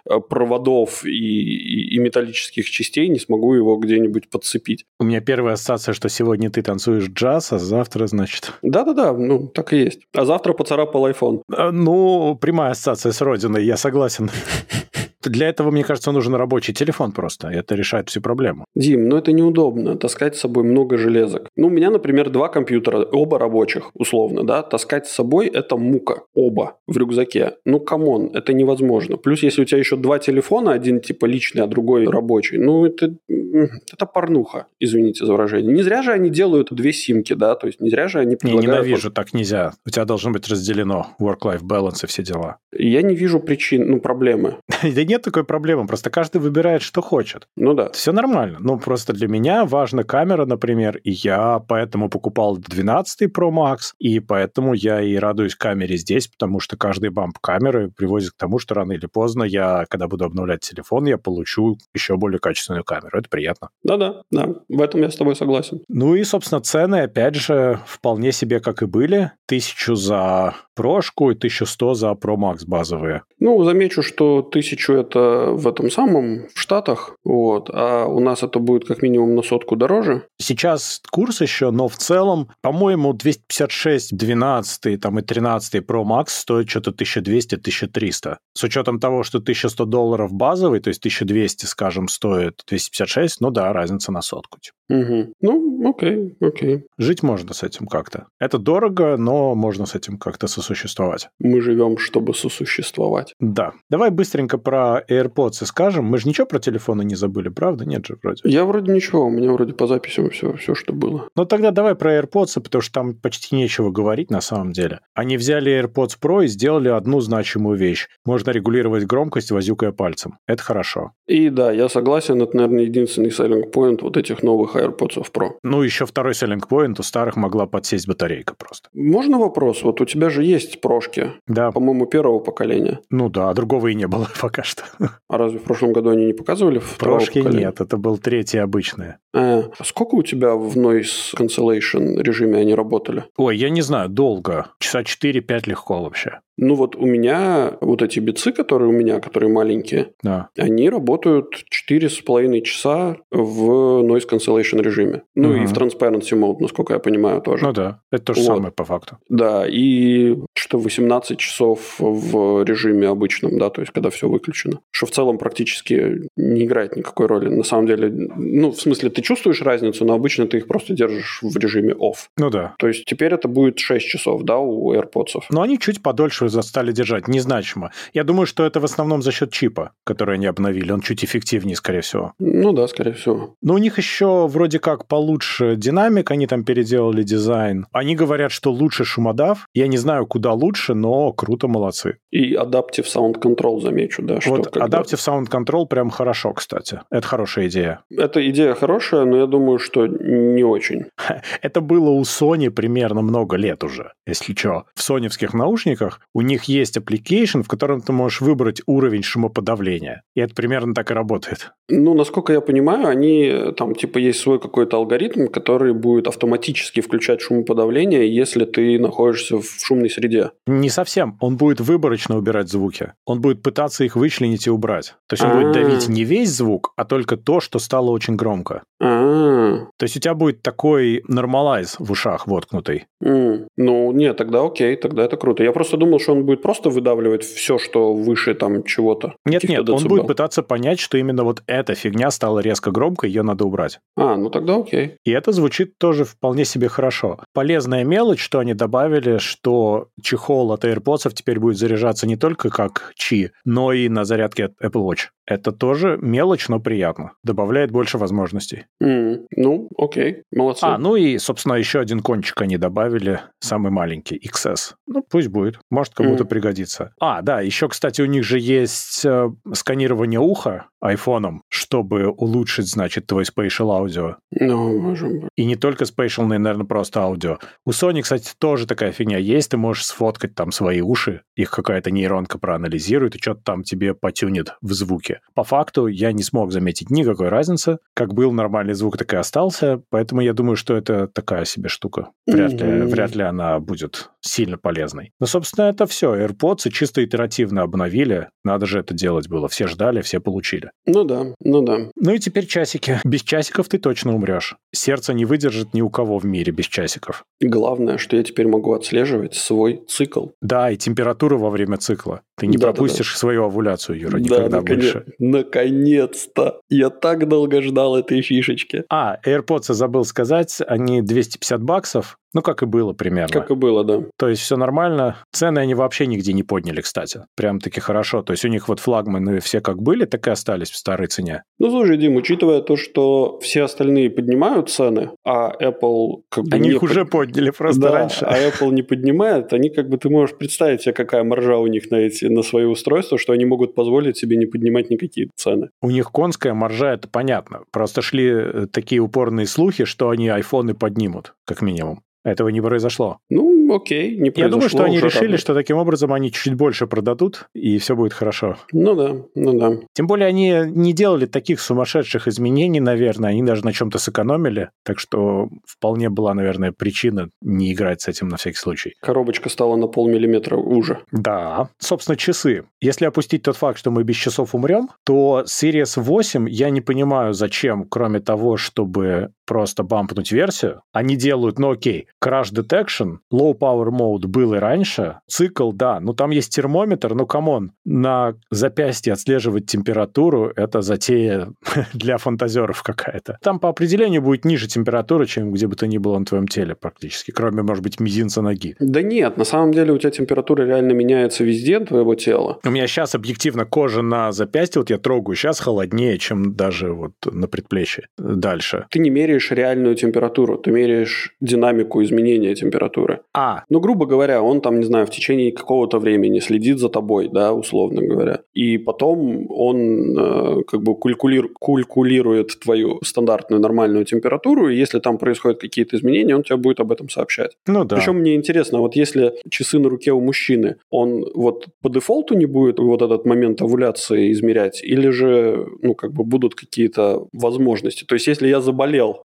э, проводов и, и, и металлических частей, не смогу его где-нибудь подцепить. У меня первая ассоциация, что сегодня ты танцуешь джаз, а завтра, значит... Да-да-да, ну, так и есть. А завтра поцарапал iPhone. А, ну, прямая ассоциация с родиной, я согласен. Для этого, мне кажется, нужен рабочий телефон просто. И это решает всю проблему. Дим, ну это неудобно. Таскать с собой много железок. Ну, у меня, например, два компьютера, оба рабочих, условно, да. Таскать с собой – это мука. Оба в рюкзаке. Ну, come on, это невозможно. Плюс, если у тебя еще два телефона, один типа личный, а другой рабочий, ну, это, это порнуха, извините за выражение. Не зря же они делают две симки, да, то есть не зря же они предлагают... Не, ненавижу, так нельзя. У тебя должно быть разделено work-life balance и все дела. Я не вижу причин, ну, проблемы. Нет такой проблемы, просто каждый выбирает, что хочет. Ну да. Все нормально. Ну, просто для меня важна камера, например, и я поэтому покупал 12 Pro Max, и поэтому я и радуюсь камере здесь, потому что каждый бамп камеры приводит к тому, что рано или поздно я, когда буду обновлять телефон, я получу еще более качественную камеру. Это приятно. Да-да, да. В этом я с тобой согласен. Ну и, собственно, цены, опять же, вполне себе как и были. Тысячу за прошку и 1100 за Pro Max базовые. Ну, замечу, что тысячу это в этом самом, в Штатах, вот, а у нас это будет как минимум на сотку дороже. Сейчас курс еще, но в целом, по-моему, 256, 12 там, и 13 Pro Max стоит что-то 1200-1300. С учетом того, что 1100 долларов базовый, то есть 1200, скажем, стоит 256, ну да, разница на сотку. Типа. Угу. Ну, окей, окей. Жить можно с этим как-то. Это дорого, но можно с этим как-то сосуществовать. Мы живем, чтобы сосуществовать. Да. Давай быстренько про AirPods и скажем. Мы же ничего про телефоны не забыли, правда? Нет же вроде. Я вроде ничего. У меня вроде по записям все, все что было. Ну, тогда давай про AirPods, потому что там почти нечего говорить на самом деле. Они взяли AirPods Pro и сделали одну значимую вещь. Можно регулировать громкость, возюкая пальцем. Это хорошо. И да, я согласен. Это, наверное, единственный selling point вот этих новых AirPods Pro. Ну, еще второй selling point, у старых могла подсесть батарейка просто. Можно вопрос? Вот у тебя же есть прошки. Да. По-моему, первого поколения. Ну да, другого и не было пока что. А разве в прошлом году они не показывали Прошки нет, это был третий обычный. А, сколько у тебя в noise cancellation режиме они работали? Ой, я не знаю, долго. Часа 4-5 легко вообще. Ну вот у меня вот эти бицы, которые у меня, которые маленькие, да. они работают 4,5 часа в noise cancellation режиме. Ну угу. и в transparency mode, насколько я понимаю, тоже. Ну да, это то же вот. самое по факту. Да, и что 18 часов в режиме обычном, да, то есть когда все выключено. Что в целом практически не играет никакой роли. На самом деле, ну, в смысле, ты чувствуешь разницу, но обычно ты их просто держишь в режиме off. Ну да. То есть теперь это будет 6 часов, да, у AirPods. Но они чуть подольше стали держать, незначимо. Я думаю, что это в основном за счет чипа, который они обновили. Он чуть эффективнее, скорее всего. Ну да, скорее всего. Но у них еще вроде как получше динамик, они там переделали дизайн. Они говорят, что лучше шумодав. Я не знаю, куда лучше, но круто, молодцы. И Adaptive Sound Control замечу, да. Что вот когда... Adaptive Sound Control прям хорошо, кстати. Это хорошая идея. Эта идея хорошая, но я думаю, что не очень. Это было у Sony примерно много лет уже, если что. В соневских наушниках у них есть application, в котором ты можешь выбрать уровень шумоподавления. И это примерно так и работает. Ну, насколько я понимаю, они там типа есть свой какой-то алгоритм, который будет автоматически включать шумоподавление, если ты находишься в шумной среде. Не совсем. Он будет выборочно убирать звуки. Он будет пытаться их вычленить и убрать. То есть он будет давить не весь звук, а только то, что стало очень громко. То есть у тебя будет такой нормалайз в ушах воткнутый. Ну, нет, тогда окей, тогда это круто. Я просто думал, что он будет просто выдавливать все, что выше там чего-то. Нет, нет, он будет пытаться понять, что именно вот эта фигня стала резко громкой, ее надо убрать. А, ну тогда окей. И это звучит тоже вполне себе хорошо. Полезная мелочь, что они добавили, что чехол от AirPods теперь будет заряжаться не только как Qi, но и на зарядке от Apple Watch. Это тоже мелочь, но приятно. Добавляет больше возможностей. Mm, ну, окей, молодцы. А, ну и, собственно, еще один кончик они добавили, самый маленький, XS. Ну, пусть будет, может кому-то mm. пригодится. А, да, еще, кстати, у них же есть э, сканирование уха айфоном, чтобы улучшить, значит, твой spatial аудио. Ну, можем быть. И не только spatial, но и, наверное, просто аудио. У Sony, кстати, тоже такая фигня есть. Ты можешь сфоткать там свои уши, их какая-то нейронка проанализирует и что-то там тебе потюнит в звуке. По факту я не смог заметить никакой разницы. Как был нормальный звук, так и остался. Поэтому я думаю, что это такая себе штука. Вряд ли, вряд ли она будет сильно полезной. Но, собственно, это все. AirPods чисто итеративно обновили. Надо же это делать было. Все ждали, все получили. Ну да, ну да. Ну и теперь часики. Без часиков ты точно умрешь. Сердце не выдержит ни у кого в мире без часиков. Главное, что я теперь могу отслеживать свой цикл. Да, и температуру во время цикла. Ты не да, пропустишь да, да. свою овуляцию, Юра, никогда да, наконец, больше. Наконец-то! Я так долго ждал этой фишечки. А, AirPods забыл сказать, они 250 баксов, ну, как и было примерно. Как и было, да. То есть все нормально. Цены они вообще нигде не подняли, кстати. Прям-таки хорошо. То есть у них вот флагманы все как были, так и остались в старой цене. Ну, слушай, Дим, учитывая то, что все остальные поднимают цены, а Apple как бы... Они их под... уже подняли просто да, раньше. а Apple не поднимает, они как бы, ты можешь представить себе, какая маржа у них на, эти, на свои устройства, что они могут позволить себе не поднимать никакие цены. У них конская маржа, это понятно. Просто шли э, такие упорные слухи, что они айфоны поднимут, как минимум. Этого не произошло. Ну, окей, не. Я думаю, что они решили, что таким образом они чуть больше продадут, и все будет хорошо. Ну да, ну да. Тем более они не делали таких сумасшедших изменений, наверное, они даже на чем-то сэкономили, так что вполне была, наверное, причина не играть с этим на всякий случай. Коробочка стала на полмиллиметра уже. Да. Собственно, часы. Если опустить тот факт, что мы без часов умрем, то Series 8 я не понимаю, зачем, кроме того, чтобы просто bump нуть версию, они делают, ну окей, Crash Detection, Low Power Mode был и раньше. Цикл, да, ну там есть термометр, ну come on, на запястье отслеживать температуру – это затея для фантазеров какая-то. Там по определению будет ниже температура, чем где бы то ни было на твоем теле практически, кроме, может быть, мизинца ноги. Да нет, на самом деле у тебя температура реально меняется везде твоего тела. У меня сейчас объективно кожа на запястье, вот я трогаю, сейчас холоднее, чем даже вот на предплечье. Дальше. Ты не меряешь реальную температуру, ты меряешь динамику изменения температуры. А. Ну, грубо говоря, он там, не знаю, в течение какого-то времени следит за тобой, да, условно говоря. И потом он э, как бы калькулир, калькулирует твою стандартную нормальную температуру, и если там происходят какие-то изменения, он тебе будет об этом сообщать. Ну да. Причем мне интересно, вот если часы на руке у мужчины, он вот по дефолту не будет вот этот момент овуляции измерять, или же, ну, как бы будут какие-то возможности. То есть, если я заболел,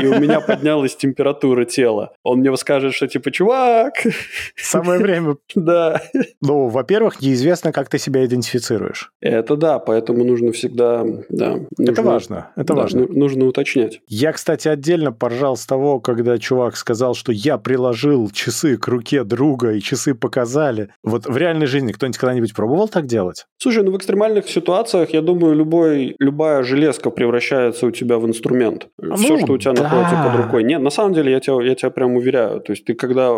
и у меня поднялась температура тела, он мне скажет, что типа, чувак... Самое время. Да. Ну, во-первых, неизвестно, как ты себя идентифицируешь. Это да, поэтому нужно всегда... Да, нужно, это важно, это да, важно. Нужно уточнять. Я, кстати, отдельно поржал с того, когда чувак сказал, что я приложил часы к руке друга, и часы показали. Вот в реальной жизни кто-нибудь когда-нибудь пробовал так делать? Слушай, ну в экстремальных ситуациях, я думаю, любой, любая железка превращается у тебя в инструмент. Ну, Все, что у тебя да. находится под рукой. Нет, на самом деле, я тебя, я тебя прям уверяю. То есть ты когда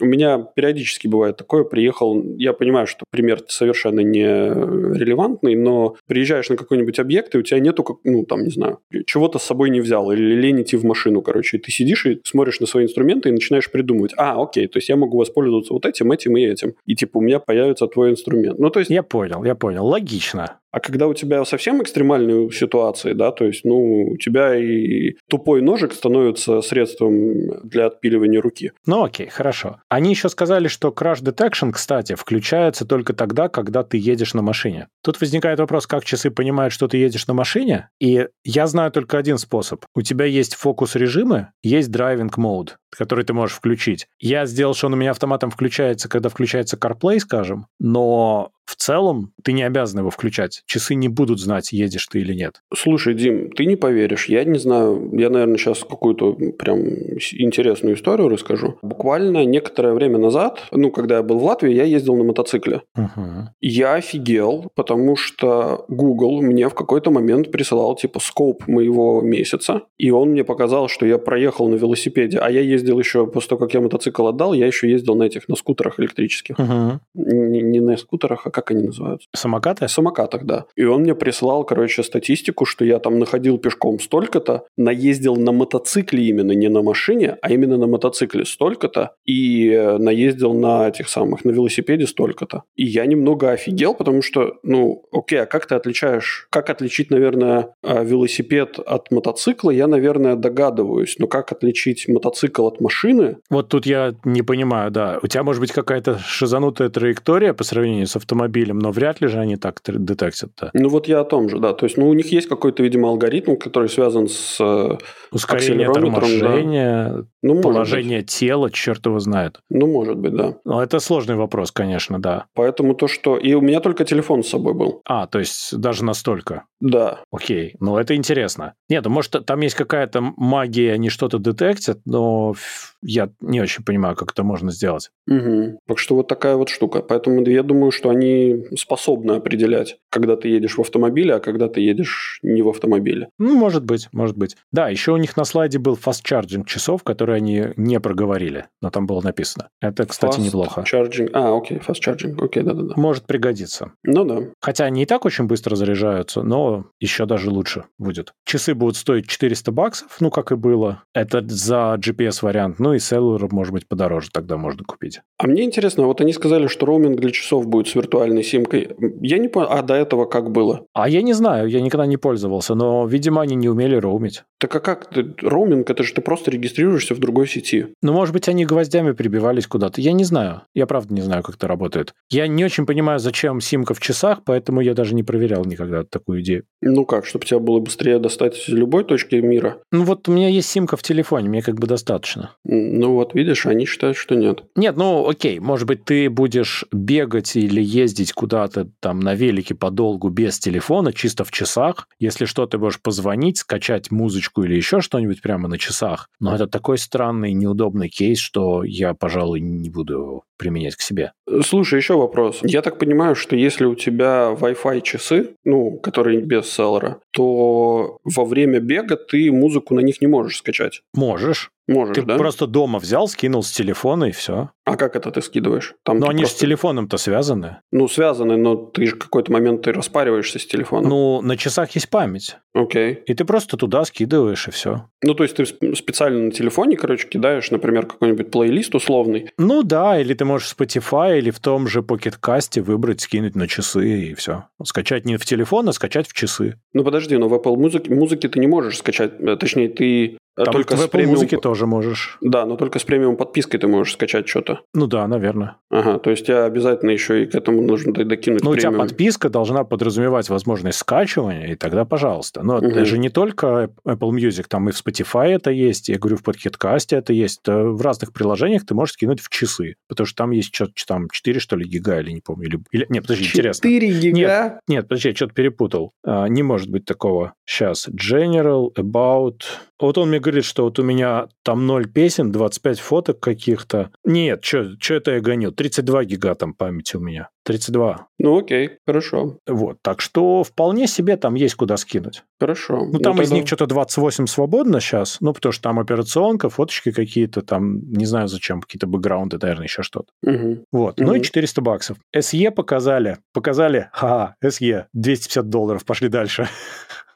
у меня периодически бывает такое, приехал, я понимаю, что пример совершенно не релевантный, но приезжаешь на какой-нибудь объект, и у тебя нету, ну, там, не знаю, чего-то с собой не взял, или лень идти в машину, короче, и ты сидишь и смотришь на свои инструменты и начинаешь придумывать, а, окей, то есть я могу воспользоваться вот этим, этим и этим, и типа у меня появится твой инструмент. Ну, то есть... Я понял, я понял, логично. А когда у тебя совсем экстремальные ситуации, да, то есть, ну, у тебя и тупой ножик становится средством для отпиливания руки. Ну, окей, хорошо. Они еще сказали, что crash detection, кстати, включается только тогда, когда ты едешь на машине. Тут возникает вопрос, как часы понимают, что ты едешь на машине, и я знаю только один способ. У тебя есть фокус-режимы, есть driving mode, который ты можешь включить. Я сделал, что он у меня автоматом включается, когда включается CarPlay, скажем, но в целом ты не обязан его включать. Часы не будут знать, едешь ты или нет. Слушай, Дим, ты не поверишь. Я не знаю, я, наверное, сейчас какую-то прям интересную историю расскажу. Буквально некоторое время назад, ну, когда я был в Латвии, я ездил на мотоцикле. Угу. Я офигел, потому что Google мне в какой-то момент присылал типа скоп моего месяца, и он мне показал, что я проехал на велосипеде, а я ездил еще, после того, как я мотоцикл отдал, я еще ездил на этих, на скутерах электрических. Угу. Не, не на скутерах, а как они называются? Самокаты? Самокатах, да. И он мне прислал, короче, статистику, что я там находил пешком столько-то, наездил на мотоцикле именно, не на машине, а именно на мотоцикле столько-то, и э, наездил на этих самых, на велосипеде столько-то. И я немного офигел, потому что, ну, окей, а как ты отличаешь, как отличить, наверное, э, велосипед от мотоцикла, я, наверное, догадываюсь, но как отличить мотоцикл от машины? Вот тут я не понимаю, да. У тебя может быть какая-то шизанутая траектория по сравнению с автомобилем, но вряд ли же они так детектят-то. Ну вот я о том же, да. То есть, ну у них есть какой-то, видимо, алгоритм, который связан с э, Ускорение торможения, да. ну, положение быть. тела, черт его знает. Ну, может быть, да. Но это сложный вопрос, конечно, да. Поэтому то, что... И у меня только телефон с собой был. А, то есть даже настолько? Да. Окей, ну это интересно. Нет, ну может там есть какая-то магия, они что-то детектят, но of я не очень понимаю, как это можно сделать. Угу. Так что вот такая вот штука. Поэтому я думаю, что они способны определять, когда ты едешь в автомобиле, а когда ты едешь не в автомобиле. Ну, может быть, может быть. Да, еще у них на слайде был fast charging часов, которые они не проговорили, но там было написано. Это, кстати, fast неплохо. Charging. А, окей, fast charging. Окей, да-да-да. Может пригодиться. Ну да. Хотя они и так очень быстро заряжаются, но еще даже лучше будет. Часы будут стоить 400 баксов, ну, как и было. Это за GPS-вариант. Ну, и Cellular, может быть, подороже тогда можно купить. А мне интересно, вот они сказали, что роуминг для часов будет с виртуальной симкой. Я не понял, а до этого как было? А я не знаю, я никогда не пользовался, но, видимо, они не умели роумить. Так а как? Роуминг, это же ты просто регистрируешься в другой сети. Ну, может быть, они гвоздями прибивались куда-то. Я не знаю. Я правда не знаю, как это работает. Я не очень понимаю, зачем симка в часах, поэтому я даже не проверял никогда такую идею. Ну как, чтобы тебя было быстрее достать из любой точки мира? Ну вот у меня есть симка в телефоне, мне как бы достаточно. Ну вот видишь, они считают, что нет. Нет, ну окей, может быть, ты будешь бегать или ездить куда-то там на велике подолгу без телефона, чисто в часах. Если что, ты можешь позвонить, скачать музычку или еще что-нибудь прямо на часах. Но это такой странный, неудобный кейс, что я, пожалуй, не буду применять к себе. Слушай, еще вопрос. Я так понимаю, что если у тебя Wi-Fi часы, ну, которые без селлера, то во время бега ты музыку на них не можешь скачать. Можешь. Можешь, ты да? просто дома взял, скинул с телефона и все. А как это ты скидываешь? Там ну, они просто... же с телефоном-то связаны. Ну, связаны, но ты же какой-то момент ты распариваешься с телефоном. Ну, на часах есть память. Окей. И ты просто туда скидываешь, и все. Ну, то есть ты специально на телефоне, короче, кидаешь, например, какой-нибудь плейлист условный. Ну да, или ты можешь в Spotify или в том же Pocket Cast выбрать, скинуть на часы, и все. Скачать не в телефон, а скачать в часы. Ну подожди, но в Apple музыке, музыке ты не можешь скачать, э, точнее, ты Там только в Apple с премиум... музыке тоже можешь. Да, но только с премиум подпиской ты можешь скачать что-то. Ну да, наверное. Ага, то есть я обязательно еще и к этому нужно докинуть Ну, у тебя подписка должна подразумевать возможность скачивания, и тогда пожалуйста. Но угу. это же не только Apple Music, там и в Spotify это есть, я говорю, в Podcast это есть. Э, в разных приложениях ты можешь скинуть в часы, потому что там есть что-то там 4, что ли, гига, или не помню. Или, или... Нет, подожди, 4 интересно. 4 гига? Нет, нет, подожди, я что-то перепутал. А, не может быть такого. Сейчас. General, About... Вот он мне говорит, говорит, что вот у меня там 0 песен, 25 фоток каких-то. Нет, что это я гоню? 32 гига там памяти у меня. 32. Ну, окей, хорошо. Вот, так что вполне себе там есть куда скинуть. Хорошо. Ну, там ну, из них что-то 28 свободно сейчас, ну, потому что там операционка, фоточки какие-то, там, не знаю зачем, какие-то бэкграунды, наверное, еще что-то. Угу. Вот, угу. ну и 400 баксов. SE показали, показали, ха, SE, 250 долларов, пошли дальше.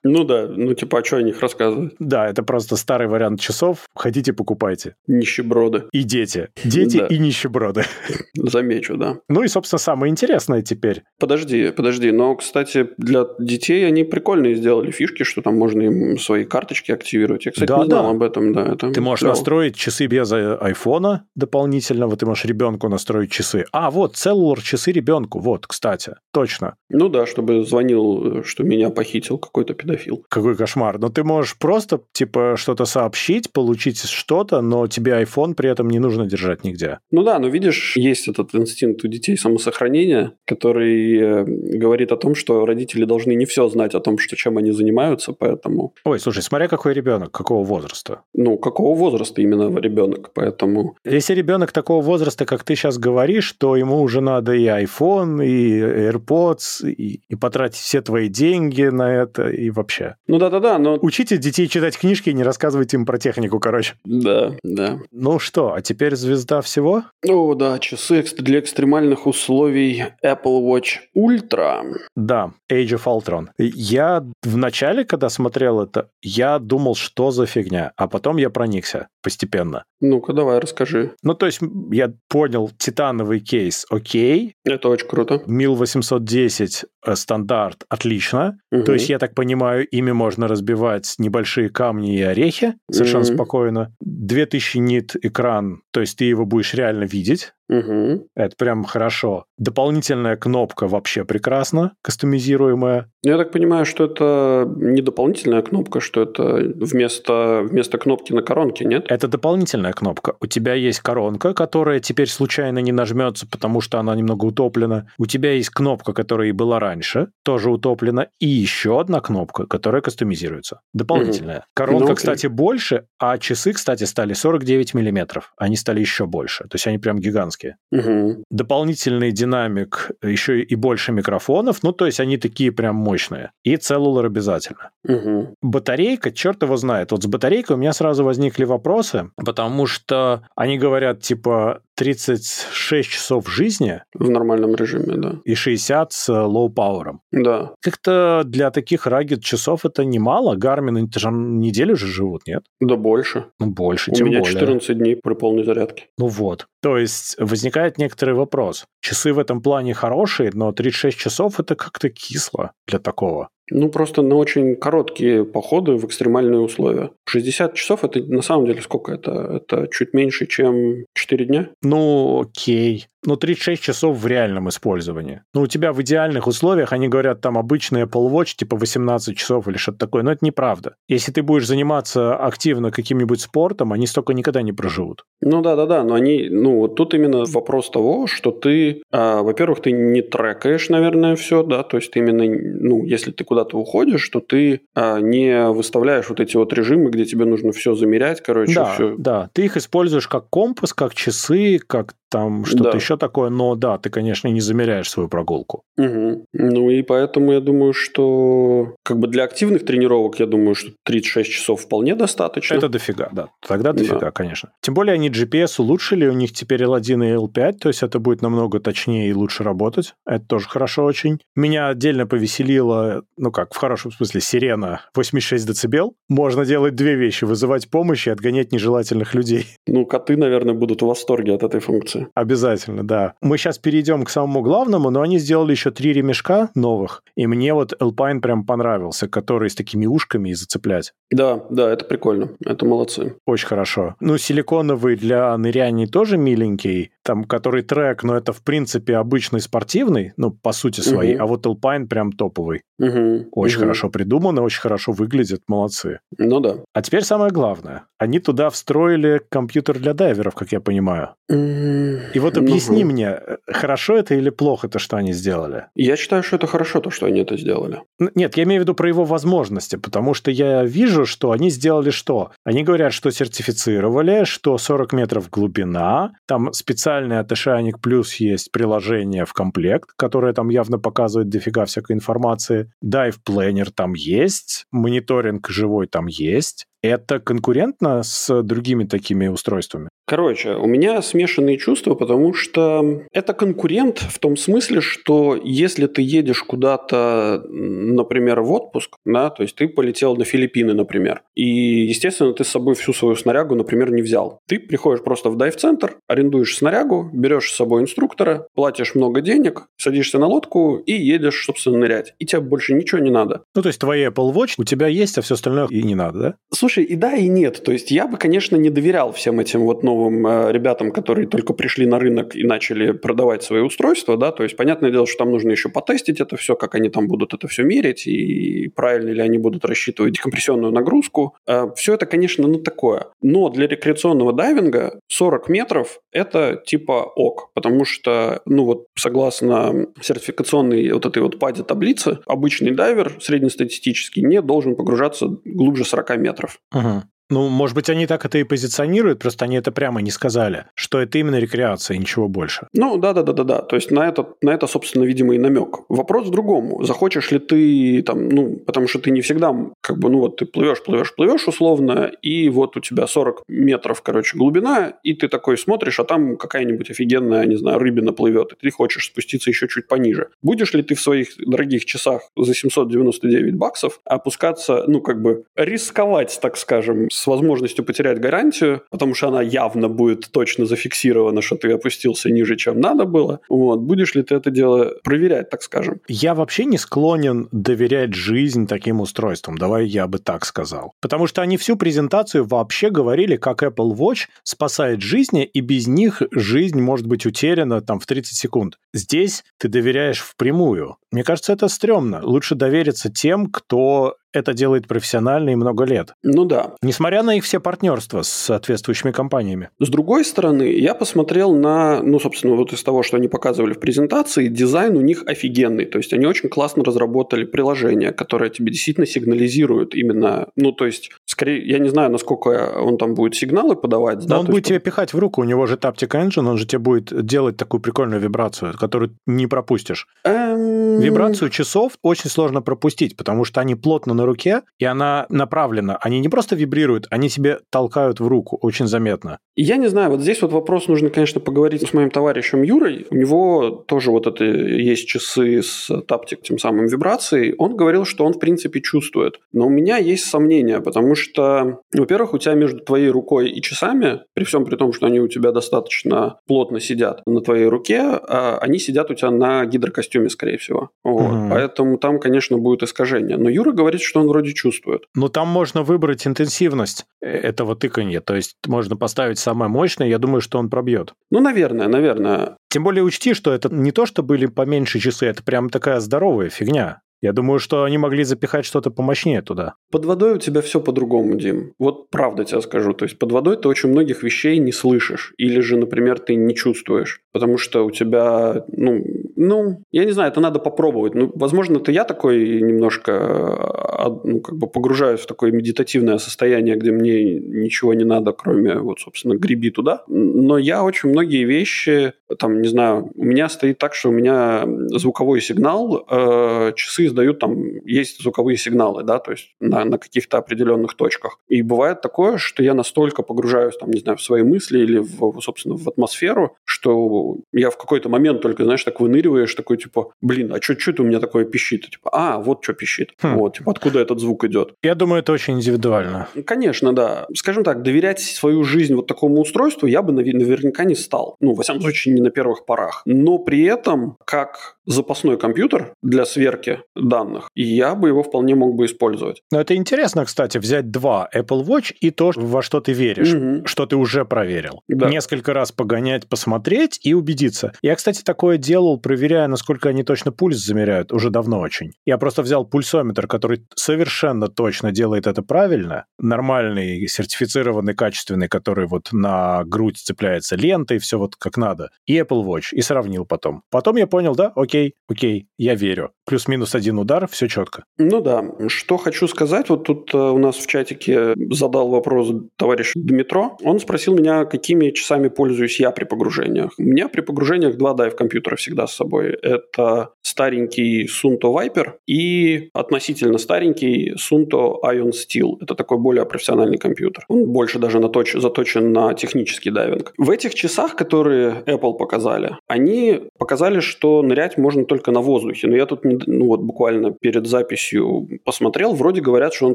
Ну да, ну типа, а что о них рассказывать? Да, это просто старый вариант часов. Хотите, покупайте. Нищеброды. И дети. Дети да. и нищеброды. Замечу, да. Ну и, собственно, самое интересное теперь. Подожди, подожди. Но, кстати, для детей они прикольные сделали фишки, что там можно им свои карточки активировать. Я, кстати, да, не знал да. об этом, да. Это ты можешь клево. настроить часы без айфона дополнительного, ты можешь ребенку настроить часы. А, вот, целлулар часы ребенку. Вот, кстати, точно. Ну да, чтобы звонил, что меня похитил какой-то педофил педофил. Какой кошмар. Но ты можешь просто, типа, что-то сообщить, получить что-то, но тебе iPhone при этом не нужно держать нигде. Ну да, но видишь, есть этот инстинкт у детей самосохранения, который э, говорит о том, что родители должны не все знать о том, что чем они занимаются, поэтому... Ой, слушай, смотря какой ребенок, какого возраста. Ну, какого возраста именно ребенок, поэтому... Если ребенок такого возраста, как ты сейчас говоришь, то ему уже надо и iPhone, и AirPods, и, и потратить все твои деньги на это, и вообще вообще. Ну да-да-да, но... Учите детей читать книжки и не рассказывайте им про технику, короче. Да, да. Ну что, а теперь звезда всего? О, да, часы для экстремальных условий Apple Watch Ultra. Да, Age of Ultron. Я в начале, когда смотрел это, я думал, что за фигня, а потом я проникся постепенно. Ну-ка, давай, расскажи. Ну, то есть я понял, титановый кейс, окей. Это очень круто. Мил 810 э, стандарт, отлично. Угу. То есть, я так понимаю, ими можно разбивать небольшие камни и орехи совершенно угу. спокойно. 2000 нит экран, то есть ты его будешь реально видеть. Угу. Это прям хорошо. Дополнительная кнопка вообще прекрасно, кастомизируемая. Я так понимаю, что это не дополнительная кнопка, что это вместо, вместо кнопки на коронке, нет? Это дополнительная кнопка. У тебя есть коронка, которая теперь случайно не нажмется, потому что она немного утоплена. У тебя есть кнопка, которая и была раньше, тоже утоплена, и еще одна кнопка, которая кастомизируется. Дополнительная. Угу. Коронка, ну, кстати, больше, а часы, кстати, стали 49 миллиметров. Они стали еще больше. То есть они прям гигантские. Угу. Дополнительный динамик, еще и больше микрофонов. Ну, то есть они такие прям мощные. И целлулар обязательно. Угу. Батарейка, черт его знает. Вот с батарейкой у меня сразу возникли вопросы, потому что они говорят, типа, 36 часов жизни. В нормальном режиме, да. И 60 с low power ом. Да. Как-то для таких rugged часов это немало. Garmin, это же неделю же живут, нет? Да больше. Ну, больше, У тем меня более. 14 дней при полной зарядке. Ну вот. То есть возникает некоторый вопрос. Часы в этом плане хорошие, но 36 часов это как-то кисло для такого. Ну, просто на очень короткие походы в экстремальные условия. 60 часов это на самом деле сколько это? Это чуть меньше, чем 4 дня? Ну, окей ну, 36 часов в реальном использовании. Ну, у тебя в идеальных условиях, они говорят, там обычный Apple Watch, типа 18 часов или что-то такое, но это неправда. Если ты будешь заниматься активно каким-нибудь спортом, они столько никогда не проживут. Ну, да-да-да, но они, ну, вот тут именно вопрос того, что ты, а, во-первых, ты не трекаешь, наверное, все, да, то есть ты именно, ну, если ты куда-то уходишь, то ты а, не выставляешь вот эти вот режимы, где тебе нужно все замерять, короче, да, все. Да, ты их используешь как компас, как часы, как там что-то да. еще такое, но да, ты, конечно, не замеряешь свою прогулку. Угу. Ну и поэтому я думаю, что как бы для активных тренировок, я думаю, что 36 часов вполне достаточно. Это дофига, да. Тогда дофига, да. конечно. Тем более они GPS улучшили, у них теперь L1 и L5, то есть это будет намного точнее и лучше работать. Это тоже хорошо очень. Меня отдельно повеселило, ну как, в хорошем смысле, сирена 86 дБ. Можно делать две вещи, вызывать помощь и отгонять нежелательных людей. Ну, коты, наверное, будут в восторге от этой функции. Обязательно, да. Мы сейчас перейдем к самому главному, но они сделали еще три ремешка новых, и мне вот Alpine прям понравился, который с такими ушками и зацеплять. Да, да, это прикольно. Это молодцы. Очень хорошо. Ну, силиконовый для ныряний тоже миленький, там, который трек, но это, в принципе, обычный спортивный, ну, по сути своей, угу. а вот Alpine прям топовый. Угу. Очень угу. хорошо придумано, очень хорошо выглядит, молодцы. Ну да. А теперь самое главное. Они туда встроили компьютер для дайверов, как я понимаю. Угу. И вот объясни угу. мне, хорошо это или плохо то, что они сделали? Я считаю, что это хорошо, то, что они это сделали. Нет, я имею в виду про его возможности, потому что я вижу, что они сделали что? Они говорят, что сертифицировали, что 40 метров глубина, там специальный от Ошайник Плюс есть приложение в комплект, которое там явно показывает дофига всякой информации. Dive Planner там есть, мониторинг живой там есть. Это конкурентно с другими такими устройствами? Короче, у меня смешанные чувства, потому что это конкурент в том смысле, что если ты едешь куда-то, например, в отпуск, да, то есть ты полетел на Филиппины, например, и, естественно, ты с собой всю свою снарягу, например, не взял. Ты приходишь просто в дайв-центр, арендуешь снарягу, берешь с собой инструктора, платишь много денег, садишься на лодку и едешь, собственно, нырять. И тебе больше ничего не надо. Ну, то есть твои Apple Watch у тебя есть, а все остальное и не надо, да? Слушай, и да, и нет. То есть я бы, конечно, не доверял всем этим вот новым э, ребятам, которые только пришли на рынок и начали продавать свои устройства, да, то есть понятное дело, что там нужно еще потестить это все, как они там будут это все мерить и правильно ли они будут рассчитывать декомпрессионную нагрузку. Э, все это, конечно, ну такое. Но для рекреационного дайвинга 40 метров – это типа ок, потому что, ну вот, согласно сертификационной вот этой вот паде таблицы, обычный дайвер среднестатистический не должен погружаться глубже 40 метров. Угу. Ну, может быть, они так это и позиционируют, просто они это прямо не сказали, что это именно рекреация ничего больше. Ну, да-да-да-да-да. То есть на это, на это, собственно, видимо, и намек. Вопрос в другом. Захочешь ли ты там, ну, потому что ты не всегда, как бы, ну, вот ты плывешь, плывешь, плывешь условно, и вот у тебя 40 метров, короче, глубина, и ты такой смотришь, а там какая-нибудь офигенная, не знаю, рыбина плывет, и ты хочешь спуститься еще чуть пониже. Будешь ли ты в своих дорогих часах за 799 баксов опускаться, ну, как бы рисковать, так скажем, с возможностью потерять гарантию, потому что она явно будет точно зафиксирована, что ты опустился ниже, чем надо было. Вот. Будешь ли ты это дело проверять, так скажем? Я вообще не склонен доверять жизнь таким устройствам. Давай я бы так сказал. Потому что они всю презентацию вообще говорили, как Apple Watch спасает жизни, и без них жизнь может быть утеряна там в 30 секунд. Здесь ты доверяешь впрямую. Мне кажется, это стрёмно. Лучше довериться тем, кто это делает профессионально и много лет. Ну да. Несмотря на их все партнерства с соответствующими компаниями. С другой стороны, я посмотрел на, ну, собственно, вот из того, что они показывали в презентации, дизайн у них офигенный. То есть они очень классно разработали приложение, которое тебе действительно сигнализирует именно, ну, то есть, скорее, я не знаю, насколько он там будет сигналы подавать. Но да, он будет есть... тебе пихать в руку, у него же Taptic Engine, он же тебе будет делать такую прикольную вибрацию, которую не пропустишь. Эм... Вибрацию часов очень сложно пропустить, потому что они плотно на руке, и она направлена. Они не просто вибрируют, они себе толкают в руку очень заметно. Я не знаю, вот здесь вот вопрос нужно, конечно, поговорить с моим товарищем Юрой. У него тоже вот это есть часы с таптик, тем самым вибрацией. Он говорил, что он, в принципе, чувствует. Но у меня есть сомнения, потому что, во-первых, у тебя между твоей рукой и часами, при всем при том, что они у тебя достаточно плотно сидят на твоей руке, а они сидят у тебя на гидрокостюме, скорее всего. Вот. Угу. Поэтому там, конечно, будет искажение. Но Юра говорит, что он вроде чувствует. Ну, там можно выбрать интенсивность э, этого тыканья. То есть можно поставить самое мощное, я думаю, что он пробьет. Ну, наверное, наверное. Тем более учти, что это не то, что были поменьше часы, это прям такая здоровая фигня. Я думаю, что они могли запихать что-то помощнее туда. Под водой у тебя все по-другому, Дим. Вот правда тебе скажу. То есть под водой ты очень многих вещей не слышишь. Или же, например, ты не чувствуешь. Потому что у тебя, ну, ну, я не знаю, это надо попробовать. Ну, возможно, это я такой немножко, а, ну, как бы погружаюсь в такое медитативное состояние, где мне ничего не надо, кроме, вот, собственно, греби туда. Но я очень многие вещи, там, не знаю, у меня стоит так, что у меня звуковой сигнал, э, часы издают там, есть звуковые сигналы, да, то есть на, на каких-то определенных точках. И бывает такое, что я настолько погружаюсь, там, не знаю, в свои мысли или, в, собственно, в атмосферу, что я в какой-то момент только, знаешь, так выныриваешь, такой, типа, блин, а что это у меня такое пищит? Типа, а, вот что пищит. Хм. Вот, типа, откуда этот звук идет? Я думаю, это очень индивидуально. Конечно, да. Скажем так, доверять свою жизнь вот такому устройству я бы наверняка не стал. Ну, во всяком случае, не на первых порах. Но при этом, как запасной компьютер для сверки данных, и я бы его вполне мог бы использовать. Но это интересно, кстати, взять два Apple Watch и то, во что ты веришь, угу. что ты уже проверил. Да. Несколько раз погонять, посмотреть и убедиться. Я, кстати, такое делал проверяя, насколько они точно пульс замеряют, уже давно очень. Я просто взял пульсометр, который совершенно точно делает это правильно, нормальный, сертифицированный, качественный, который вот на грудь цепляется лентой, все вот как надо, и Apple Watch, и сравнил потом. Потом я понял, да, окей, окей, я верю. Плюс-минус один удар, все четко. Ну да, что хочу сказать, вот тут э, у нас в чатике задал вопрос товарищ Дмитро. Он спросил меня, какими часами пользуюсь я при погружениях. У меня при погружениях два дайв-компьютера всегда с собой. Это старенький Sunto Viper и относительно старенький Sunto Ion Steel. Это такой более профессиональный компьютер. Он больше даже наточ, заточен на технический дайвинг. В этих часах, которые Apple показали, они показали, что нырять можно только на воздухе. Но я тут ну, вот буквально перед записью посмотрел, вроде говорят, что он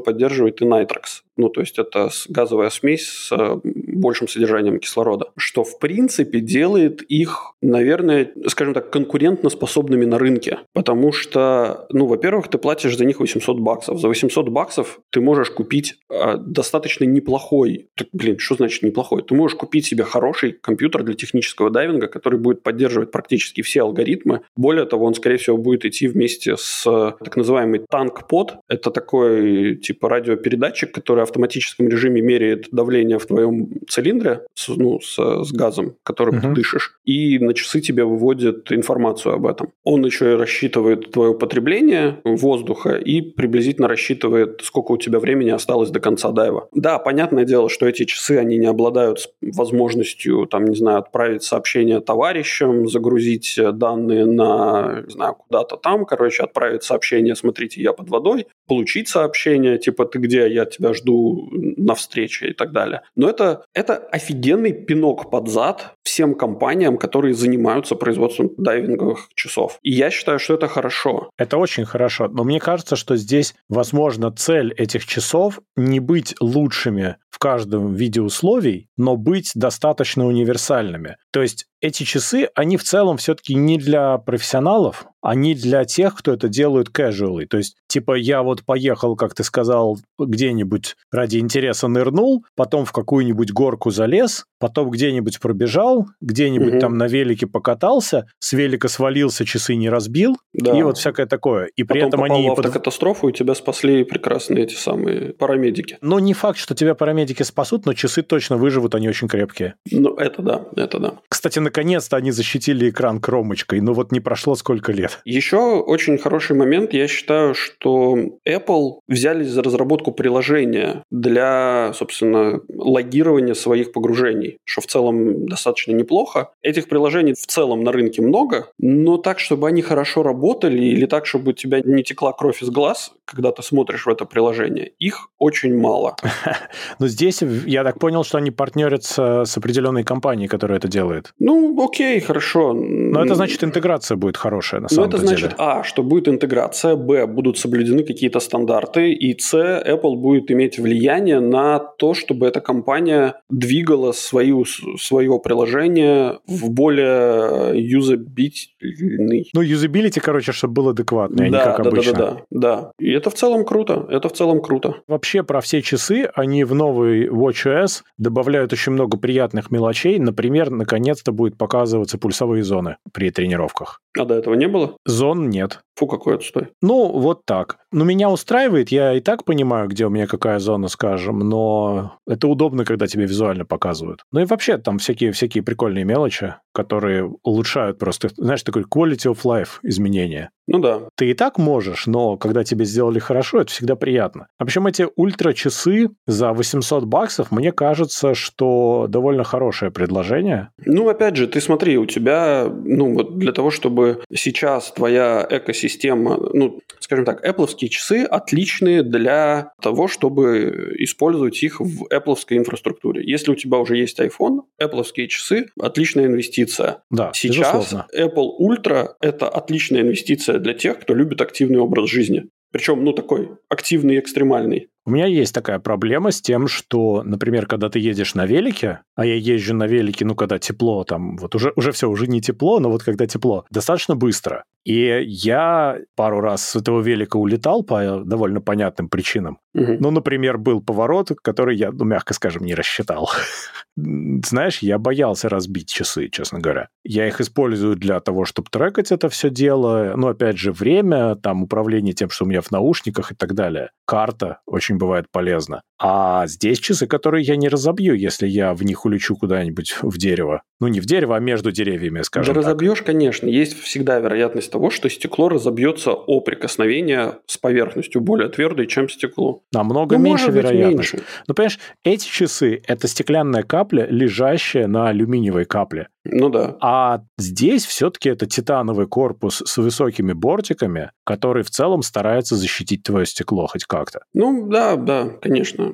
поддерживает и Nitrox. Ну, то есть это газовая смесь с э, большим содержанием кислорода, что в принципе делает их, наверное, скажем так, конкурентно способными на рынке. Потому что, ну, во-первых, ты платишь за них 800 баксов. За 800 баксов ты можешь купить э, достаточно неплохой, так, блин, что значит неплохой? Ты можешь купить себе хороший компьютер для технического дайвинга, который будет поддерживать практически все алгоритмы. Более того, он, скорее всего, будет идти вместе с так называемый танк-под. Это такой типа радиопередатчик, который автоматическом режиме меряет давление в твоем цилиндре с, ну, с, с газом, которым uh-huh. ты дышишь, и на часы тебе выводит информацию об этом. Он еще и рассчитывает твое потребление воздуха и приблизительно рассчитывает, сколько у тебя времени осталось до конца дайва. Да, понятное дело, что эти часы, они не обладают возможностью, там, не знаю, отправить сообщение товарищам, загрузить данные на, не знаю, куда-то там, короче, отправить сообщение, смотрите, я под водой, получить сообщение, типа, ты где, я тебя жду на встрече и так далее. Но это, это офигенный пинок под зад всем компаниям, которые занимаются производством дайвинговых часов. И я считаю, что это хорошо. Это очень хорошо. Но мне кажется, что здесь, возможно, цель этих часов не быть лучшими в каждом виде условий, но быть достаточно универсальными. То есть эти часы, они в целом все-таки не для профессионалов, они для тех, кто это делает casually. То есть, типа, я вот поехал, как ты сказал, где-нибудь ради интереса нырнул, потом в какую-нибудь горку залез, потом где-нибудь пробежал, где-нибудь угу. там на велике покатался, с велика свалился, часы не разбил, да. и вот всякое такое. И при потом этом они... в автокатастрофу, и тебя спасли прекрасные эти самые парамедики. Ну, не факт, что тебя парамедики спасут, но часы точно выживут, они очень крепкие. Ну, это да, это да. Кстати, наконец-то они защитили экран кромочкой, но вот не прошло сколько лет. Еще очень хороший момент, я считаю, что Apple взялись за разработку приложения для, собственно, логирования своих погружений, что в целом достаточно неплохо. Этих приложений в целом на рынке много, но так, чтобы они хорошо работали или так, чтобы у тебя не текла кровь из глаз, когда ты смотришь в это приложение, их очень мало. Но здесь я так понял, что они партнерятся с определенной компанией, которая это делает. Ну, окей, хорошо. Но это значит, интеграция будет хорошая, на самом это значит, а, что будет интеграция, б, будут соблюдены какие-то стандарты, и с, Apple будет иметь влияние на то, чтобы эта компания двигала свою, свое приложение в более юзабильный. Ну, юзабилити, короче, чтобы было адекватное, а да, не как да, обычно. Да, да, да, да. И это в целом круто, это в целом круто. Вообще, про все часы, они в новый WatchOS добавляют очень много приятных мелочей. Например, наконец-то будет показываться пульсовые зоны при тренировках. А до этого не было? Зон нет. Фу, какой отстой. Ну, вот так. Ну, меня устраивает, я и так понимаю, где у меня какая зона, скажем, но это удобно, когда тебе визуально показывают. Ну и вообще там всякие, всякие прикольные мелочи, которые улучшают просто, знаешь, такой quality of life изменения. Ну да. Ты и так можешь, но когда тебе сделали хорошо, это всегда приятно. А причем эти ультра-часы за 800 баксов, мне кажется, что довольно хорошее предложение. Ну, опять же, ты смотри, у тебя, ну, вот для того, чтобы сейчас твоя экосистема, ну, скажем так, Apple часы отличные для того, чтобы использовать их в Apple инфраструктуре. Если у тебя уже есть iPhone, Apple часы – отличная инвестиция. Да, Сейчас безусловно. Apple Ultra – это отличная инвестиция для тех, кто любит активный образ жизни. Причем, ну, такой активный и экстремальный. У меня есть такая проблема с тем, что, например, когда ты едешь на велике, а я езжу на велике, ну, когда тепло, там, вот уже, уже все, уже не тепло, но вот когда тепло, достаточно быстро. И я пару раз с этого велика улетал по довольно понятным причинам. Угу. Ну, например, был поворот, который я, ну, мягко скажем, не рассчитал. Знаешь, я боялся разбить часы, честно говоря. Я их использую для того, чтобы трекать это все дело. Ну, опять же, время, там, управление тем, что у меня в наушниках и так далее. Карта очень бывает полезна. А здесь часы, которые я не разобью, если я в них улечу куда-нибудь в дерево. Ну, не в дерево, а между деревьями, скажем да так. разобьешь, конечно. Есть всегда вероятность того, что стекло разобьется о прикосновение с поверхностью более твердой, чем стекло. Намного ну, меньше вероятность. Меньше. Ну, понимаешь, эти часы – это стеклянная капля, лежащая на алюминиевой капле. Ну да. А здесь все-таки это титановый корпус с высокими бортиками, который в целом старается защитить твое стекло хоть как-то. Ну да, да, конечно.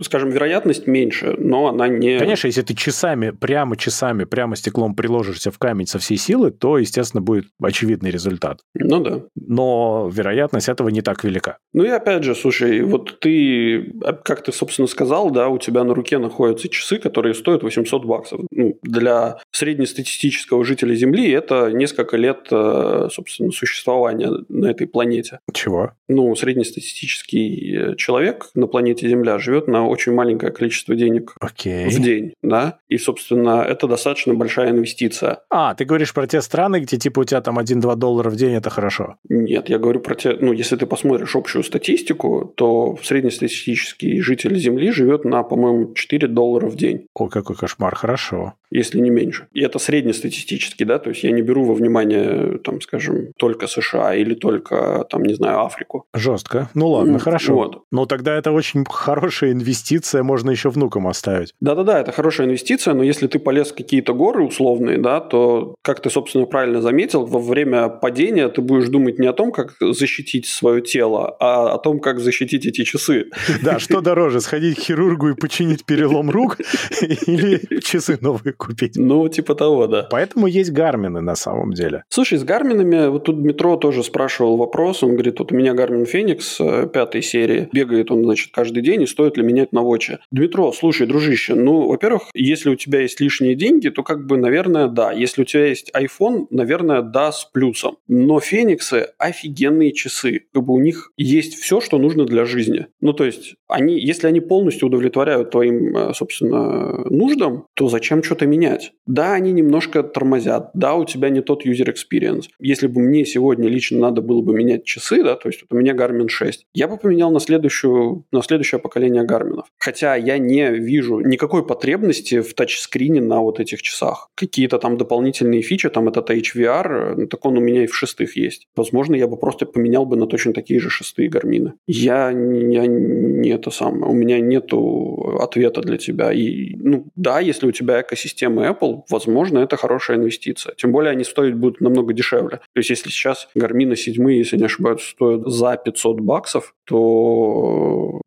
Скажем, вероятность меньше, но она не... Конечно, если ты часами, прямо часами, прямо стеклом приложишься в камень со всей силы, то, естественно, будет очевидный результат. Ну да. Но вероятность этого не так велика. Ну и опять же, слушай, вот ты, как ты, собственно, сказал, да, у тебя на руке находятся часы, которые стоят 800 баксов. Ну, для среднестатистического жителя Земли это несколько лет, э, собственно, существования на этой планете. Чего? Ну, среднестатистический человек на планете Земля живет на очень маленькое количество денег okay. в день, да, и, собственно, это достаточно большая инвестиция. А, ты говоришь про те страны, где, типа, у тебя там 1-2 доллара в день, это хорошо? Нет, я говорю про те, ну, если ты посмотришь общую статистику, то среднестатистический житель Земли живет на, по-моему, 4 доллара в день. О, какой кошмар, хорошо. Если не меньше. И это среднестатистический, да, то есть я не беру во внимание, там, скажем, только США или только, там, не знаю, Африку. Жестко. Ну ладно, mm, хорошо. Вот. Но тогда это очень хорошая инвестиция, можно еще внукам оставить. Да-да-да, это хорошая инвестиция, но если ты полез в какие-то горы условные, да, то, как ты, собственно, правильно заметил, во время падения ты будешь думать не о том, как защитить свое тело, а о том, как защитить эти часы. Да, что дороже, сходить к хирургу и починить перелом рук или часы новые купить? Ну, типа того, да. Поэтому есть гармины на самом деле. Слушай, с гарминами, вот тут метро тоже спрашивал вопрос, он говорит, вот у меня гармин Феникс э, пятой серии, бегает он, значит, каждый день, и стоит ли менять на Воче? Дмитро, слушай, дружище, ну, во-первых, если у тебя есть лишние деньги, то как бы, наверное, да. Если у тебя есть iPhone, наверное, да, с плюсом. Но Фениксы офигенные часы. Как бы у них есть все, что нужно для жизни. Ну, то есть, они, если они полностью удовлетворяют твоим, э, собственно, нуждам, то зачем что-то менять? Да, они немножко тормозят. Да, у тебя не тот user experience. Если бы мне сегодня лично надо было бы менять часы, да, то есть вот у меня Garmin 6, я бы поменял на, следующую, на следующее поколение Garmin. Хотя я не вижу никакой потребности в тачскрине на вот этих часах. Какие-то там дополнительные фичи, там этот HVR, так он у меня и в шестых есть. Возможно, я бы просто поменял бы на точно такие же шестые гармины. Я, я не это самое, у меня нету ответа для тебя. И, ну, да, если у тебя экосистема Apple, возможно, это хорошая инвестиция. Тем более они стоить будут намного дешевле. То есть, если сейчас гармины седьмые, если не ошибаюсь, стоят за 500 баксов, то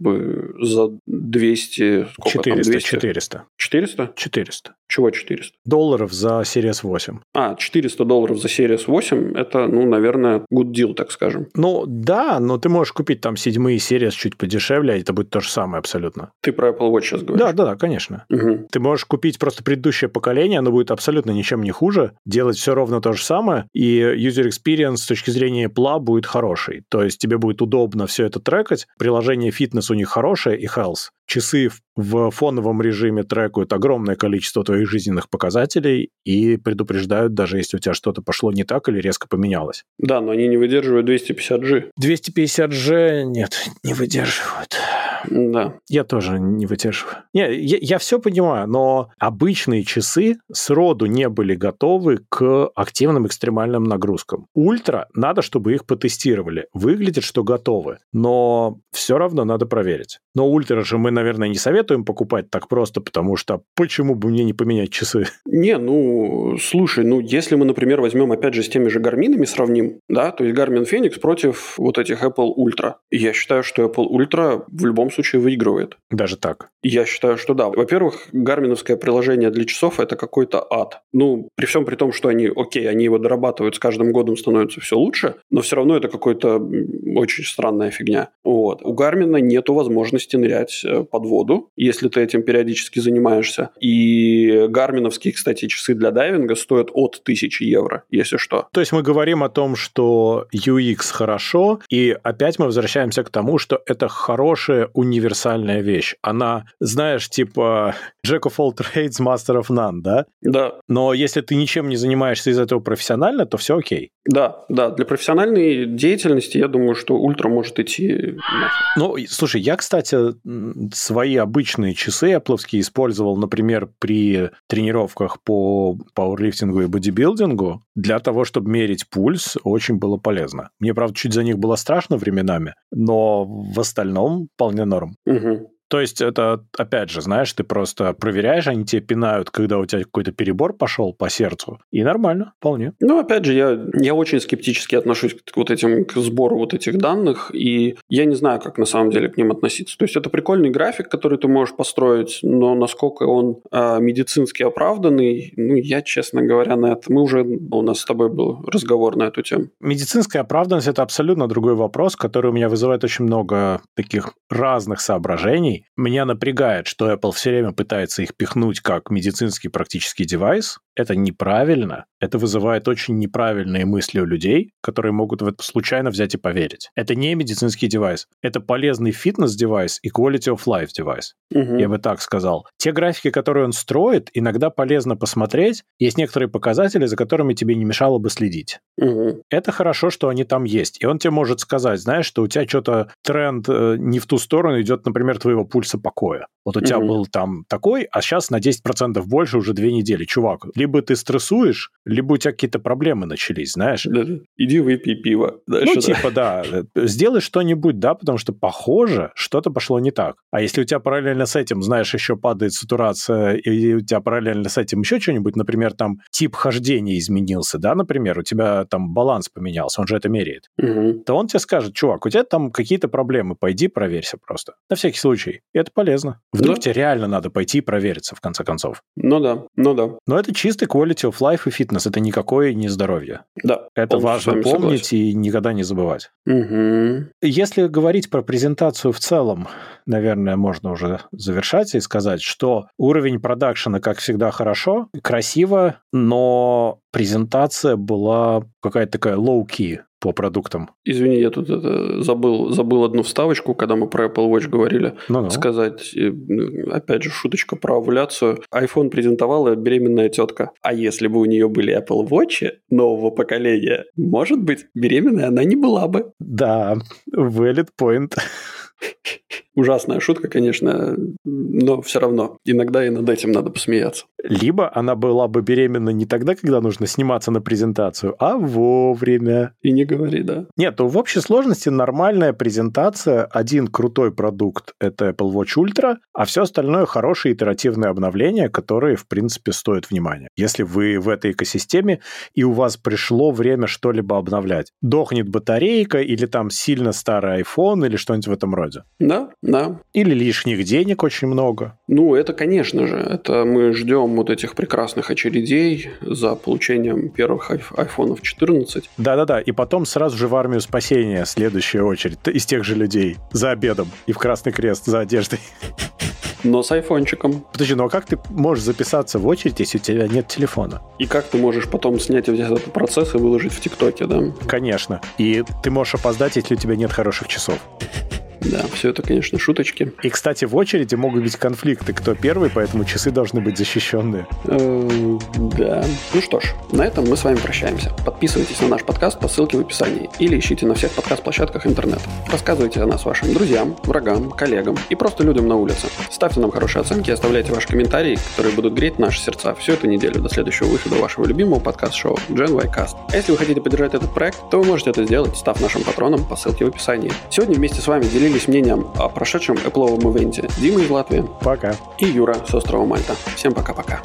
за 200... Сколько 400, там, 200? 400. 400? 400. Чего 400? Долларов за Series 8. А, 400 долларов за Series 8 – это, ну, наверное, good deal, так скажем. Ну, да, но ты можешь купить там седьмые Series чуть подешевле, а это будет то же самое абсолютно. Ты про Apple Watch сейчас говоришь? Да, да, да, конечно. Угу. Ты можешь купить просто предыдущее поколение, оно будет абсолютно ничем не хуже, делать все ровно то же самое, и user experience с точки зрения Apple будет хороший. То есть тебе будет удобно все это трекать, приложение фитнес у них хорошее и health. Часы в фоновом режиме трекают огромное количество твоих жизненных показателей и предупреждают, даже если у тебя что-то пошло не так или резко поменялось. Да, но они не выдерживают 250G. 250G нет, не выдерживают. Да. Я тоже не выдерживаю. Не, я, я все понимаю, но обычные часы сроду не были готовы к активным экстремальным нагрузкам. Ультра, надо, чтобы их потестировали. Выглядит, что готовы, но все равно надо проверить. Но ультра же мы, наверное, не советуем покупать так просто, потому что почему бы мне не поменять часы? Не, ну, слушай, ну, если мы, например, возьмем, опять же, с теми же гарминами сравним, да, то есть Garmin Phoenix против вот этих Apple Ultra. Я считаю, что Apple Ultra в любом случае выигрывает. Даже так? Я считаю, что да. Во-первых, гарминовское приложение для часов – это какой-то ад. Ну, при всем при том, что они, окей, они его дорабатывают, с каждым годом становится все лучше, но все равно это какой-то очень странная фигня. Вот. У Гармина нету возможности возможности нырять э, под воду, если ты этим периодически занимаешься. И гарминовские, кстати, часы для дайвинга стоят от 1000 евро, если что. То есть мы говорим о том, что UX хорошо, и опять мы возвращаемся к тому, что это хорошая универсальная вещь. Она, знаешь, типа Jack of all trades, master of none, да? Да. Но если ты ничем не занимаешься из этого профессионально, то все окей. Да, да. Для профессиональной деятельности я думаю, что ультра может идти Ну, слушай, я, кстати, свои обычные часы Apple использовал, например, при тренировках по пауэрлифтингу и бодибилдингу для того, чтобы мерить пульс, очень было полезно. Мне, правда, чуть за них было страшно временами, но в остальном вполне норм. Угу. То есть это, опять же, знаешь, ты просто проверяешь, они тебе пинают, когда у тебя какой-то перебор пошел по сердцу, и нормально, вполне. Ну, опять же, я, я очень скептически отношусь к вот этим, к сбору вот этих данных, и я не знаю, как на самом деле к ним относиться. То есть это прикольный график, который ты можешь построить, но насколько он э, медицински оправданный, ну, я, честно говоря, на это... Мы уже... У нас с тобой был разговор на эту тему. Медицинская оправданность – это абсолютно другой вопрос, который у меня вызывает очень много таких разных соображений, меня напрягает, что Apple все время пытается их пихнуть как медицинский практический девайс. Это неправильно. Это вызывает очень неправильные мысли у людей, которые могут в это случайно взять и поверить. Это не медицинский девайс. Это полезный фитнес-девайс и quality of life девайс. Угу. Я бы так сказал. Те графики, которые он строит, иногда полезно посмотреть. Есть некоторые показатели, за которыми тебе не мешало бы следить. Угу. Это хорошо, что они там есть. И он тебе может сказать, знаешь, что у тебя что-то тренд э, не в ту сторону идет, например, твоего пульса покоя. Вот у тебя угу. был там такой, а сейчас на 10% больше уже две недели. Чувак, либо ты стрессуешь, либо у тебя какие-то проблемы начались, знаешь. Да, иди выпей пиво. Дальше, ну, типа, да. Сделай что-нибудь, да, потому что, похоже, что-то пошло не так. А если у тебя параллельно с этим, знаешь, еще падает сатурация, и у тебя параллельно с этим еще что-нибудь, например, там тип хождения изменился, да, например, у тебя там баланс поменялся, он же это меряет, угу. то он тебе скажет, чувак, у тебя там какие-то проблемы, пойди проверься просто. На всякий случай. И это полезно. Вдруг да. тебе реально надо пойти и провериться, в конце концов. Ну да, ну да. Но это чистый quality of life и фитнес. Это никакое не здоровье. Да. Это важно помнить согласен. и никогда не забывать. Угу. Если говорить про презентацию в целом, наверное, можно уже завершать и сказать, что уровень продакшена, как всегда, хорошо, красиво, но презентация была какая-то такая low-key по продуктам. Извини, я тут это забыл, забыл одну вставочку, когда мы про Apple Watch говорили. Ну-ну. Сказать, э, опять же, шуточка про овуляцию. iPhone презентовала беременная тетка. А если бы у нее были Apple Watch нового поколения, может быть, беременная она не была бы. Да, valid point. Ужасная шутка, конечно, но все равно. Иногда и над этим надо посмеяться. Либо она была бы беременна не тогда, когда нужно сниматься на презентацию, а вовремя. И не говори, да. Нет, в общей сложности нормальная презентация. Один крутой продукт — это Apple Watch Ultra, а все остальное — хорошие итеративные обновления, которые, в принципе, стоят внимания. Если вы в этой экосистеме, и у вас пришло время что-либо обновлять. Дохнет батарейка, или там сильно старый iPhone, или что-нибудь в этом роде. Да, да. Или лишних денег очень много. Ну, это, конечно же. Это мы ждем вот этих прекрасных очередей за получением первых айфонов 14. Да-да-да. И потом сразу же в армию спасения следующая очередь из тех же людей за обедом и в Красный Крест за одеждой. Но с айфончиком. Подожди, ну а как ты можешь записаться в очередь, если у тебя нет телефона? И как ты можешь потом снять этот процесс и выложить в ТикТоке, да? Конечно. И ты можешь опоздать, если у тебя нет хороших часов. Да, все это, конечно, шуточки. И, кстати, в очереди могут быть конфликты, кто первый, поэтому часы должны быть защищенные. Э, да. Ну что ж, на этом мы с вами прощаемся. Подписывайтесь на наш подкаст по ссылке в описании или ищите на всех подкаст-площадках интернета. Рассказывайте о нас вашим друзьям, врагам, коллегам и просто людям на улице. Ставьте нам хорошие оценки и оставляйте ваши комментарии, которые будут греть наши сердца всю эту неделю до следующего выхода вашего любимого подкаст-шоу Gen y Cast. А если вы хотите поддержать этот проект, то вы можете это сделать, став нашим патроном по ссылке в описании. Сегодня вместе с вами делились делились мнением о прошедшем Apple ивенте Дима из Латвии. Пока. И Юра с острова Мальта. Всем пока-пока.